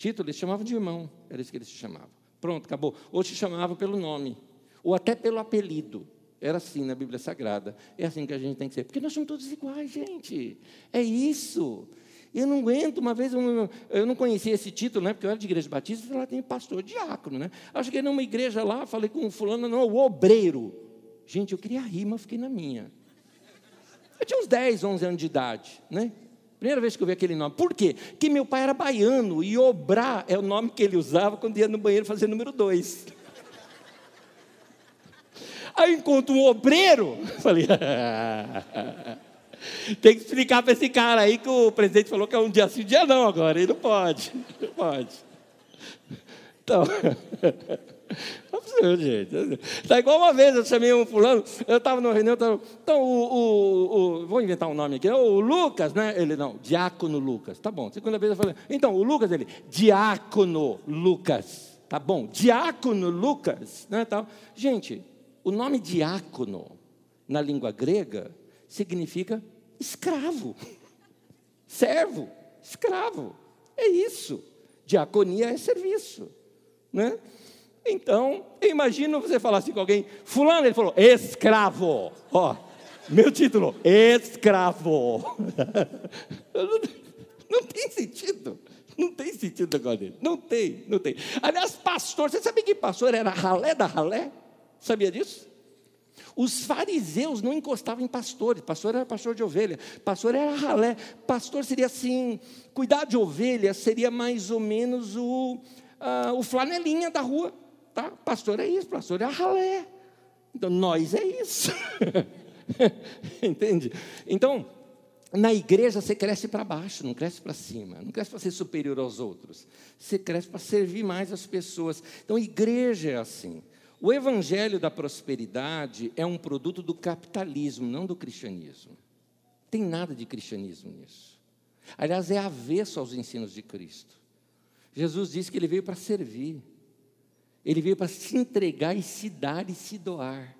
Título eles chamavam de irmão, era isso que eles se chamavam. Pronto, acabou. Ou se chamava pelo nome, ou até pelo apelido. Era assim na Bíblia Sagrada. É assim que a gente tem que ser. Porque nós somos todos iguais, gente. É isso. Eu não aguento, uma vez eu não, eu não conhecia esse título, né? Porque eu era de igreja batista, lá tem pastor diácono, né? Eu cheguei numa igreja lá, falei com um fulano, não, o obreiro. Gente, eu queria rir, mas fiquei na minha. Eu tinha uns 10, 11 anos de idade, né? Primeira vez que eu vi aquele nome. Por quê? Porque meu pai era baiano e obrar é o nome que ele usava quando ia no banheiro fazer número 2. Aí eu encontro um obreiro, falei, Tem que explicar para esse cara aí que o presidente falou que é um dia sim, um dia não agora. Ele não pode. Não pode. Então. Absurdo, gente. Tá igual uma vez eu chamei um fulano, eu estava numa reunião, tava, então o, o, o, vou inventar um nome aqui, o Lucas, né? Ele não, Diácono Lucas, tá bom. Segunda vez eu falei, então o Lucas, ele, Diácono Lucas, tá bom, Diácono Lucas, né? Tal. Gente, o nome diácono na língua grega significa escravo, servo, escravo. É isso. Diaconia é serviço, né? Então, imagino você falar assim com alguém, fulano, ele falou, escravo. Ó, meu título, escravo. não, não tem sentido. Não tem sentido agora dele. Não tem, não tem. Aliás, pastor, você sabia que pastor era ralé da ralé? Sabia disso? Os fariseus não encostavam em pastores, pastor era pastor de ovelha, pastor era ralé, pastor seria assim, cuidar de ovelha seria mais ou menos o, uh, o flanelinha da rua, tá? Pastor é isso, pastor é ralé. Então, nós é isso. Entende? Então, na igreja você cresce para baixo, não cresce para cima, não cresce para ser superior aos outros, você cresce para servir mais as pessoas. Então, igreja é assim. O evangelho da prosperidade é um produto do capitalismo, não do cristianismo. Tem nada de cristianismo nisso. Aliás, é avesso aos ensinos de Cristo. Jesus disse que ele veio para servir. Ele veio para se entregar e se dar e se doar.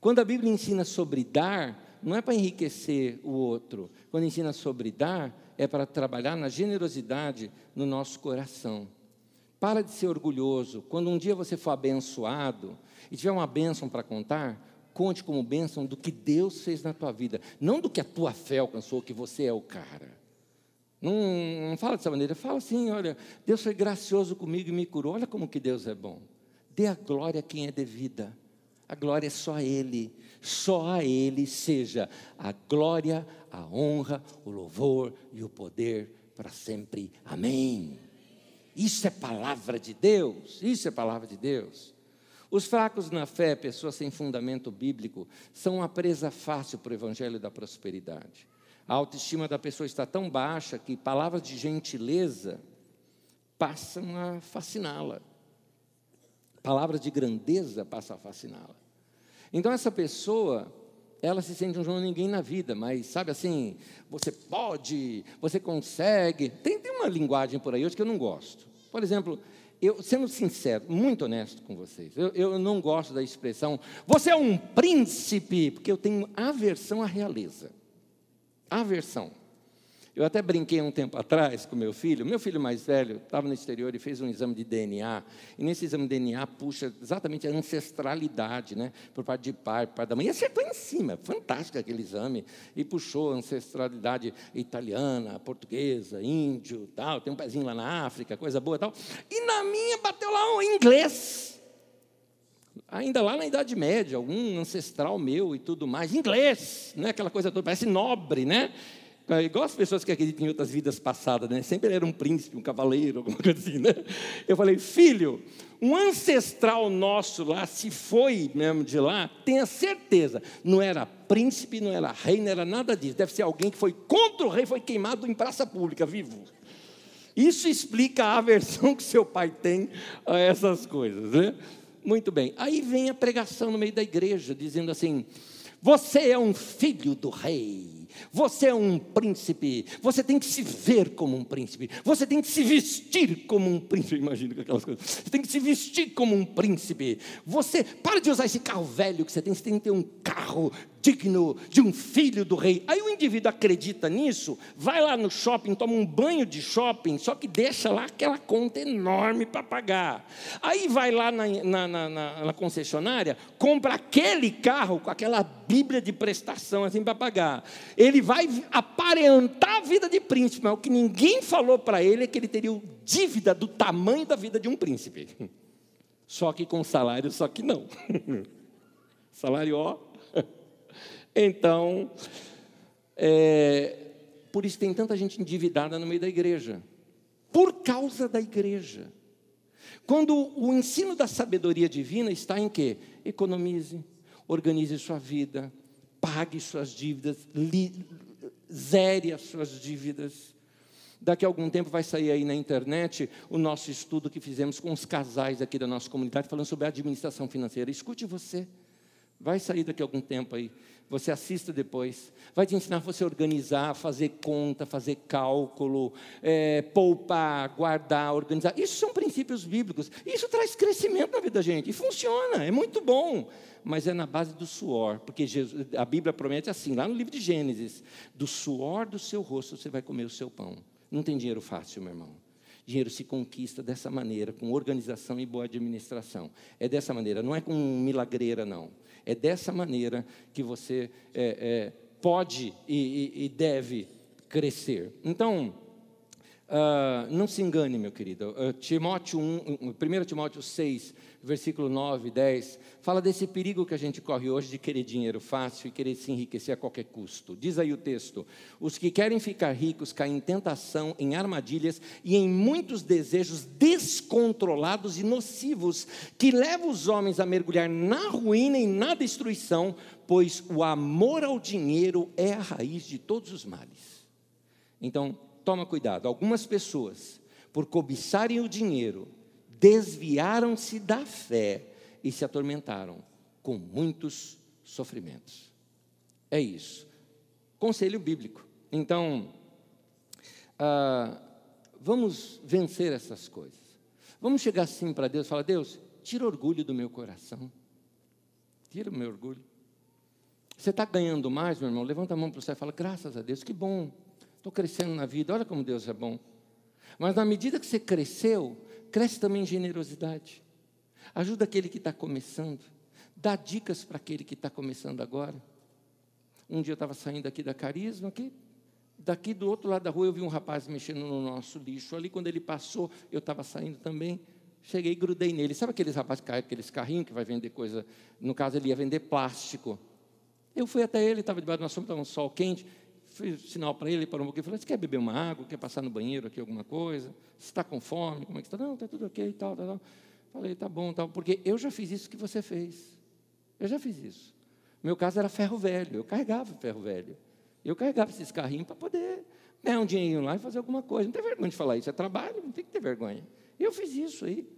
Quando a Bíblia ensina sobre dar, não é para enriquecer o outro. Quando ensina sobre dar, é para trabalhar na generosidade no nosso coração. Para de ser orgulhoso. Quando um dia você for abençoado e tiver uma bênção para contar, conte como bênção do que Deus fez na tua vida, não do que a tua fé alcançou, que você é o cara. Não, não fala dessa maneira, fala assim: olha, Deus foi gracioso comigo e me curou, olha como que Deus é bom. Dê a glória a quem é devida. A glória é só a Ele, só a Ele seja a glória, a honra, o louvor e o poder para sempre. Amém. Isso é palavra de Deus, isso é palavra de Deus. Os fracos na fé, pessoas sem fundamento bíblico, são uma presa fácil para o evangelho da prosperidade. A autoestima da pessoa está tão baixa que palavras de gentileza passam a fasciná-la. Palavras de grandeza passam a fasciná-la. Então, essa pessoa ela se sente um João ninguém na vida, mas sabe assim, você pode, você consegue. Tem, tem uma linguagem por aí hoje que eu não gosto. Por exemplo, eu, sendo sincero, muito honesto com vocês, eu, eu não gosto da expressão, você é um príncipe, porque eu tenho aversão à realeza. Aversão. Eu até brinquei um tempo atrás com meu filho. Meu filho mais velho estava no exterior e fez um exame de DNA. E nesse exame de DNA puxa exatamente a ancestralidade, né? Por parte de pai, por parte da mãe. E acertou em cima. Fantástico aquele exame. E puxou a ancestralidade italiana, portuguesa, índio, tal. Tem um pezinho lá na África, coisa boa tal. E na minha bateu lá um inglês. Ainda lá na Idade Média, algum ancestral meu e tudo mais. Inglês, né? Aquela coisa toda, parece nobre, né? É igual as pessoas que acreditam em outras vidas passadas, né? Sempre ele era um príncipe, um cavaleiro, alguma coisa assim, né? Eu falei, filho, um ancestral nosso lá, se foi mesmo de lá, tenha certeza, não era príncipe, não era rei, não era nada disso. Deve ser alguém que foi contra o rei, foi queimado em praça pública, vivo. Isso explica a aversão que seu pai tem a essas coisas, né? Muito bem. Aí vem a pregação no meio da igreja, dizendo assim: Você é um filho do rei. Você é um príncipe, você tem que se ver como um príncipe, você tem que se vestir como um príncipe. Imagina aquelas coisas. Você tem que se vestir como um príncipe. Você, para de usar esse carro velho que você tem, você tem que ter um carro digno de um filho do rei. Aí o indivíduo acredita nisso, vai lá no shopping, toma um banho de shopping, só que deixa lá aquela conta enorme para pagar. Aí vai lá na, na, na, na, concessionária, compra aquele carro com aquela Bíblia de prestação assim para pagar. Ele vai aparentar a vida de príncipe, mas o que ninguém falou para ele é que ele teria dívida do tamanho da vida de um príncipe. Só que com salário, só que não. Salário, ó, então, é, por isso tem tanta gente endividada no meio da igreja. Por causa da igreja. Quando o ensino da sabedoria divina está em quê? Economize, organize sua vida, pague suas dívidas, li, zere as suas dívidas. Daqui a algum tempo vai sair aí na internet o nosso estudo que fizemos com os casais aqui da nossa comunidade, falando sobre a administração financeira. Escute você. Vai sair daqui a algum tempo aí. Você assista depois. Vai te ensinar você a organizar, fazer conta, fazer cálculo, é, poupar, guardar, organizar. Isso são princípios bíblicos. Isso traz crescimento na vida da gente. E funciona, é muito bom. Mas é na base do suor. Porque Jesus, a Bíblia promete assim, lá no livro de Gênesis: do suor do seu rosto você vai comer o seu pão. Não tem dinheiro fácil, meu irmão. Dinheiro se conquista dessa maneira, com organização e boa administração. É dessa maneira, não é com milagreira, não. É dessa maneira que você é, é, pode e, e, deve crescer. Então, uh, não se engane, meu querido. Uh, Timóteo 1, 1 Timóteo 6, versículo 9, 10, fala desse perigo que a gente corre hoje de querer dinheiro fácil e querer se enriquecer a qualquer custo. Diz aí o texto: os que querem ficar ricos caem em tentação, em armadilhas e em muitos desejos descontrolados e nocivos que levam os homens a mergulhar na ruína e na destruição, pois o amor ao dinheiro é a raiz de todos os males. Então, toma cuidado. Algumas pessoas, por cobiçarem o dinheiro, desviaram-se da fé e se atormentaram com muitos sofrimentos. É isso. Conselho bíblico. Então, ah, vamos vencer essas coisas. Vamos chegar assim para Deus e falar: Deus, tira orgulho do meu coração. Tira o meu orgulho. Você está ganhando mais, meu irmão? Levanta a mão para o céu e fala: Graças a Deus, que bom. Estou crescendo na vida. Olha como Deus é bom. Mas na medida que você cresceu, cresce também em generosidade. Ajuda aquele que está começando. Dá dicas para aquele que está começando agora. Um dia eu estava saindo aqui da Carisma, aqui, daqui do outro lado da rua eu vi um rapaz mexendo no nosso lixo. Ali, quando ele passou, eu estava saindo também. Cheguei e grudei nele. Sabe aqueles rapazes, aqueles carrinhos que vai vender coisa? No caso, ele ia vender plástico. Eu fui até ele, estava debaixo de uma sombra, estava um sol quente fiz sinal para ele, parou um pouquinho, falei, você quer beber uma água, quer passar no banheiro aqui alguma coisa? Você está com fome? Como é que está? Não, está tudo ok e tal, tal, tal. Falei, tá bom, tal, porque eu já fiz isso que você fez. Eu já fiz isso. Meu caso era ferro velho, eu carregava ferro velho. Eu carregava esses carrinhos para poder ganhar um dinheirinho lá e fazer alguma coisa. Não tem vergonha de falar isso, é trabalho, não tem que ter vergonha. E eu fiz isso aí.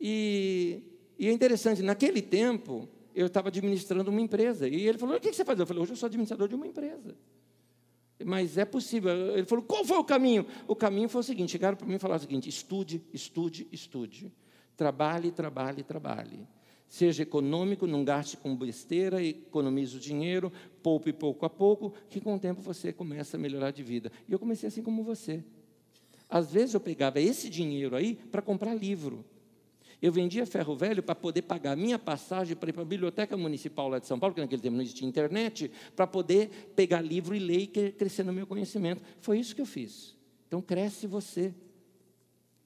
E, e é interessante, naquele tempo, eu estava administrando uma empresa. E ele falou: O que você faz? Eu falei: Hoje eu sou administrador de uma empresa. Mas é possível. Ele falou: qual foi o caminho? O caminho foi o seguinte: chegaram para mim e falaram o seguinte: estude, estude, estude. Trabalhe, trabalhe, trabalhe. Seja econômico, não gaste com besteira, economize o dinheiro, poupe pouco a pouco, que com o tempo você começa a melhorar de vida. E eu comecei assim como você. Às vezes eu pegava esse dinheiro aí para comprar livro. Eu vendia ferro velho para poder pagar minha passagem para ir para a Biblioteca Municipal lá de São Paulo, porque naquele tempo não existia internet, para poder pegar livro e ler e crescer no meu conhecimento. Foi isso que eu fiz. Então cresce você.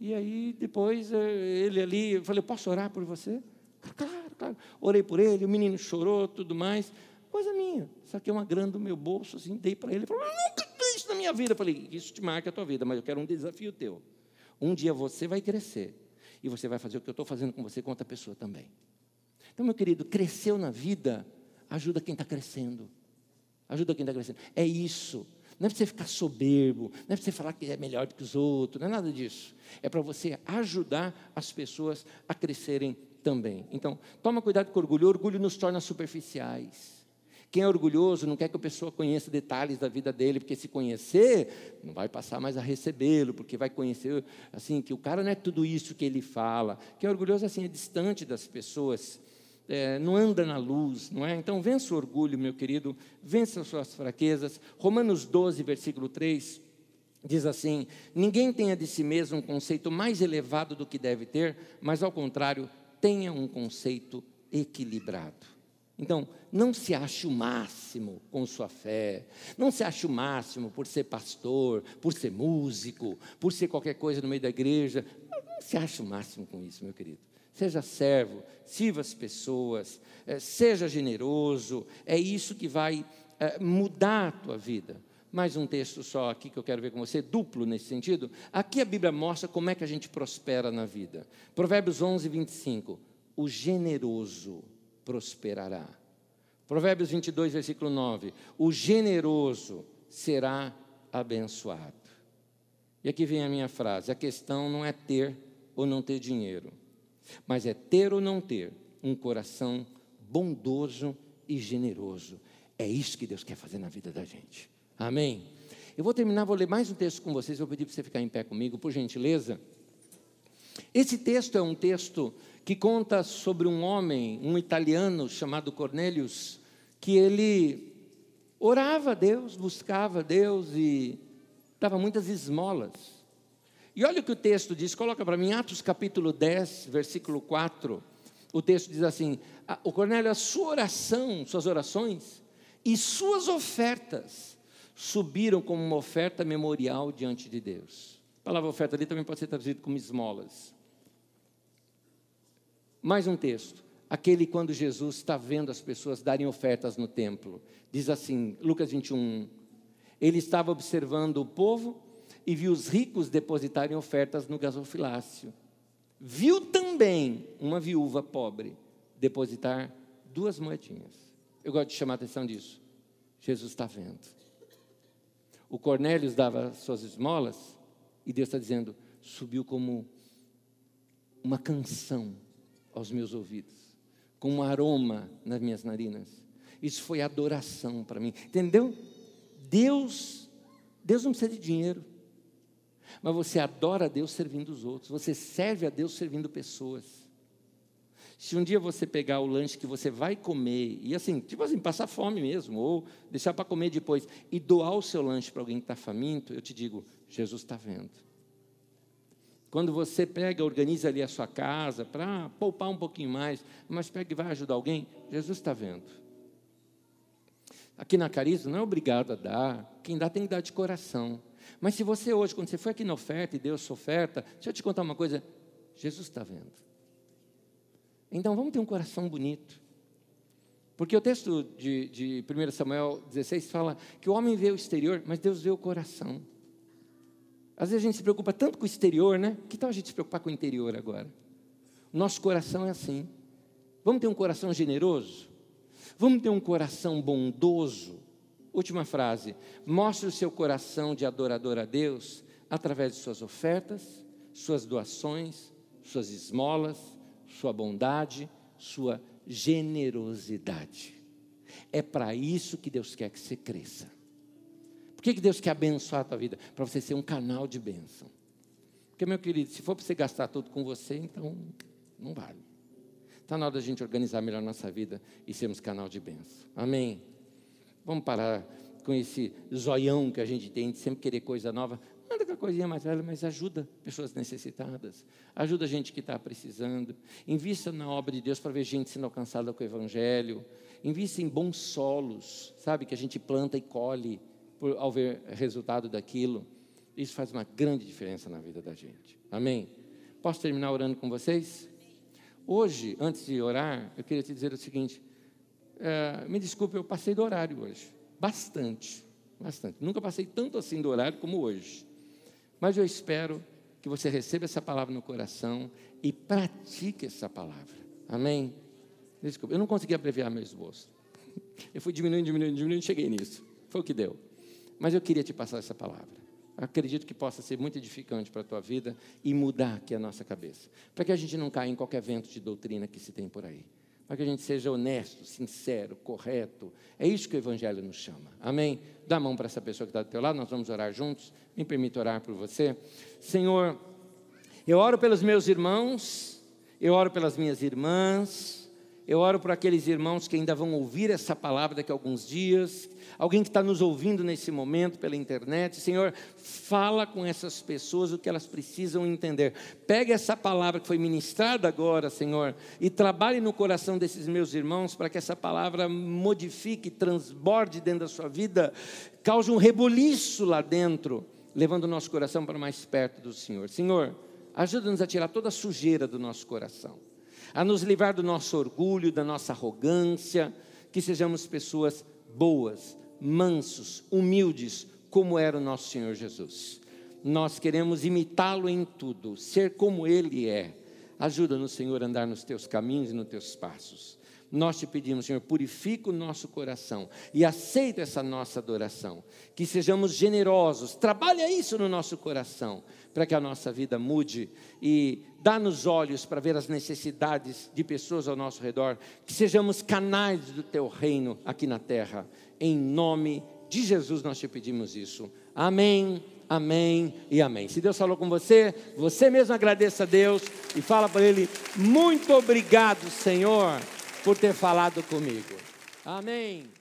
E aí depois eh, ele ali, eu falei, posso orar por você? Claro, claro. Orei por ele, o menino chorou, tudo mais. Coisa minha. Saquei uma grana do meu bolso, assim, dei para ele. Ele falou, nunca fiz isso na minha vida. Eu falei, isso te marca a tua vida, mas eu quero um desafio teu. Um dia você vai crescer e você vai fazer o que eu estou fazendo com você com outra pessoa também. Então, meu querido, cresceu na vida, ajuda quem está crescendo. Ajuda quem está crescendo. É isso. Não é para você ficar soberbo, não é para você falar que é melhor do que os outros, não é nada disso. É para você ajudar as pessoas a crescerem também. Então, toma cuidado com o orgulho. O orgulho nos torna superficiais. Quem é orgulhoso não quer que a pessoa conheça detalhes da vida dele, porque se conhecer, não vai passar mais a recebê-lo, porque vai conhecer assim que o cara não é tudo isso que ele fala. Quem é orgulhoso assim é distante das pessoas é, não anda na luz, não é? Então, vença o orgulho, meu querido, vença as suas fraquezas. Romanos 12, versículo 3, diz assim: Ninguém tenha de si mesmo um conceito mais elevado do que deve ter, mas, ao contrário, tenha um conceito equilibrado. Então, não se ache o máximo com sua fé, não se ache o máximo por ser pastor, por ser músico, por ser qualquer coisa no meio da igreja. Não se ache o máximo com isso, meu querido seja servo, sirva as pessoas, é, seja generoso, é isso que vai é, mudar a tua vida. Mais um texto só aqui que eu quero ver com você, duplo nesse sentido. Aqui a Bíblia mostra como é que a gente prospera na vida. Provérbios 11, 25. O generoso prosperará. Provérbios 22, versículo 9. O generoso será abençoado. E aqui vem a minha frase: a questão não é ter ou não ter dinheiro mas é ter ou não ter um coração bondoso e generoso. É isso que Deus quer fazer na vida da gente. Amém? Eu vou terminar, vou ler mais um texto com vocês, vou pedir para você ficar em pé comigo, por gentileza. Esse texto é um texto que conta sobre um homem, um italiano chamado Cornelius, que ele orava a Deus, buscava a Deus e dava muitas esmolas. E olha o que o texto diz, coloca para mim, Atos capítulo 10, versículo 4. O texto diz assim: O Cornélio, a sua oração, suas orações e suas ofertas subiram como uma oferta memorial diante de Deus. A palavra oferta ali também pode ser traduzida como esmolas. Mais um texto. Aquele quando Jesus está vendo as pessoas darem ofertas no templo. Diz assim, Lucas 21. Ele estava observando o povo e viu os ricos depositarem ofertas no gasofilácio. Viu também uma viúva pobre depositar duas moedinhas. Eu gosto de chamar a atenção disso. Jesus está vendo. O Cornélio dava suas esmolas e Deus está dizendo: subiu como uma canção aos meus ouvidos, com um aroma nas minhas narinas. Isso foi adoração para mim, entendeu? Deus, Deus não precisa de dinheiro mas você adora a Deus servindo os outros, você serve a Deus servindo pessoas. Se um dia você pegar o lanche que você vai comer, e assim, tipo assim, passar fome mesmo, ou deixar para comer depois, e doar o seu lanche para alguém que está faminto, eu te digo, Jesus está vendo. Quando você pega, organiza ali a sua casa para poupar um pouquinho mais, mas pega e vai ajudar alguém, Jesus está vendo. Aqui na Carisma não é obrigado a dar, quem dá tem que dar de coração. Mas se você hoje, quando você foi aqui na oferta e deu sua oferta, deixa eu te contar uma coisa: Jesus está vendo. Então vamos ter um coração bonito. Porque o texto de, de 1 Samuel 16 fala que o homem vê o exterior, mas Deus vê o coração. Às vezes a gente se preocupa tanto com o exterior, né? Que tal a gente se preocupar com o interior agora? Nosso coração é assim. Vamos ter um coração generoso? Vamos ter um coração bondoso? Última frase. Mostre o seu coração de adorador a Deus através de suas ofertas, suas doações, suas esmolas, sua bondade, sua generosidade. É para isso que Deus quer que você cresça. Que, que Deus quer abençoar a tua vida? Para você ser um canal de bênção. Porque, meu querido, se for para você gastar tudo com você, então não vale. Está na hora da gente organizar melhor a nossa vida e sermos canal de bênção. Amém. Vamos parar com esse zoião que a gente tem de sempre querer coisa nova. Anda com a coisinha mais velha, mas ajuda pessoas necessitadas, ajuda a gente que está precisando. Invista na obra de Deus para ver gente sendo alcançada com o Evangelho. Invista em bons solos, sabe, que a gente planta e colhe por, ao ver resultado daquilo. Isso faz uma grande diferença na vida da gente. Amém? Posso terminar orando com vocês? Hoje, antes de orar, eu queria te dizer o seguinte: é, me desculpe, eu passei do horário hoje. Bastante, bastante. Nunca passei tanto assim do horário como hoje. Mas eu espero que você receba essa palavra no coração e pratique essa palavra. Amém? Desculpa, eu não consegui abreviar meu esboço. Eu fui diminuindo, diminuindo, diminuindo, cheguei nisso. Foi o que deu. Mas eu queria te passar essa palavra. Acredito que possa ser muito edificante para a tua vida e mudar aqui a nossa cabeça. Para que a gente não caia em qualquer vento de doutrina que se tem por aí. Para que a gente seja honesto, sincero, correto. É isso que o Evangelho nos chama. Amém? Dá a mão para essa pessoa que está do teu lado, nós vamos orar juntos. Me permita orar por você. Senhor, eu oro pelos meus irmãos, eu oro pelas minhas irmãs, eu oro por aqueles irmãos que ainda vão ouvir essa palavra daqui a alguns dias, alguém que está nos ouvindo nesse momento pela internet. Senhor, fala com essas pessoas o que elas precisam entender. Pegue essa palavra que foi ministrada agora, Senhor, e trabalhe no coração desses meus irmãos para que essa palavra modifique, transborde dentro da sua vida, cause um rebuliço lá dentro, levando o nosso coração para mais perto do Senhor. Senhor, ajuda-nos a tirar toda a sujeira do nosso coração, a nos livrar do nosso orgulho, da nossa arrogância, que sejamos pessoas boas, mansos, humildes, como era o nosso Senhor Jesus. Nós queremos imitá-lo em tudo, ser como ele é. Ajuda-nos, Senhor, a andar nos teus caminhos e nos teus passos. Nós te pedimos, Senhor, purifica o nosso coração e aceita essa nossa adoração. Que sejamos generosos, trabalha isso no nosso coração, para que a nossa vida mude e dá-nos olhos para ver as necessidades de pessoas ao nosso redor. Que sejamos canais do teu reino aqui na terra. Em nome de Jesus nós te pedimos isso. Amém, amém e amém. Se Deus falou com você, você mesmo agradeça a Deus e fala para Ele: muito obrigado, Senhor, por ter falado comigo. Amém.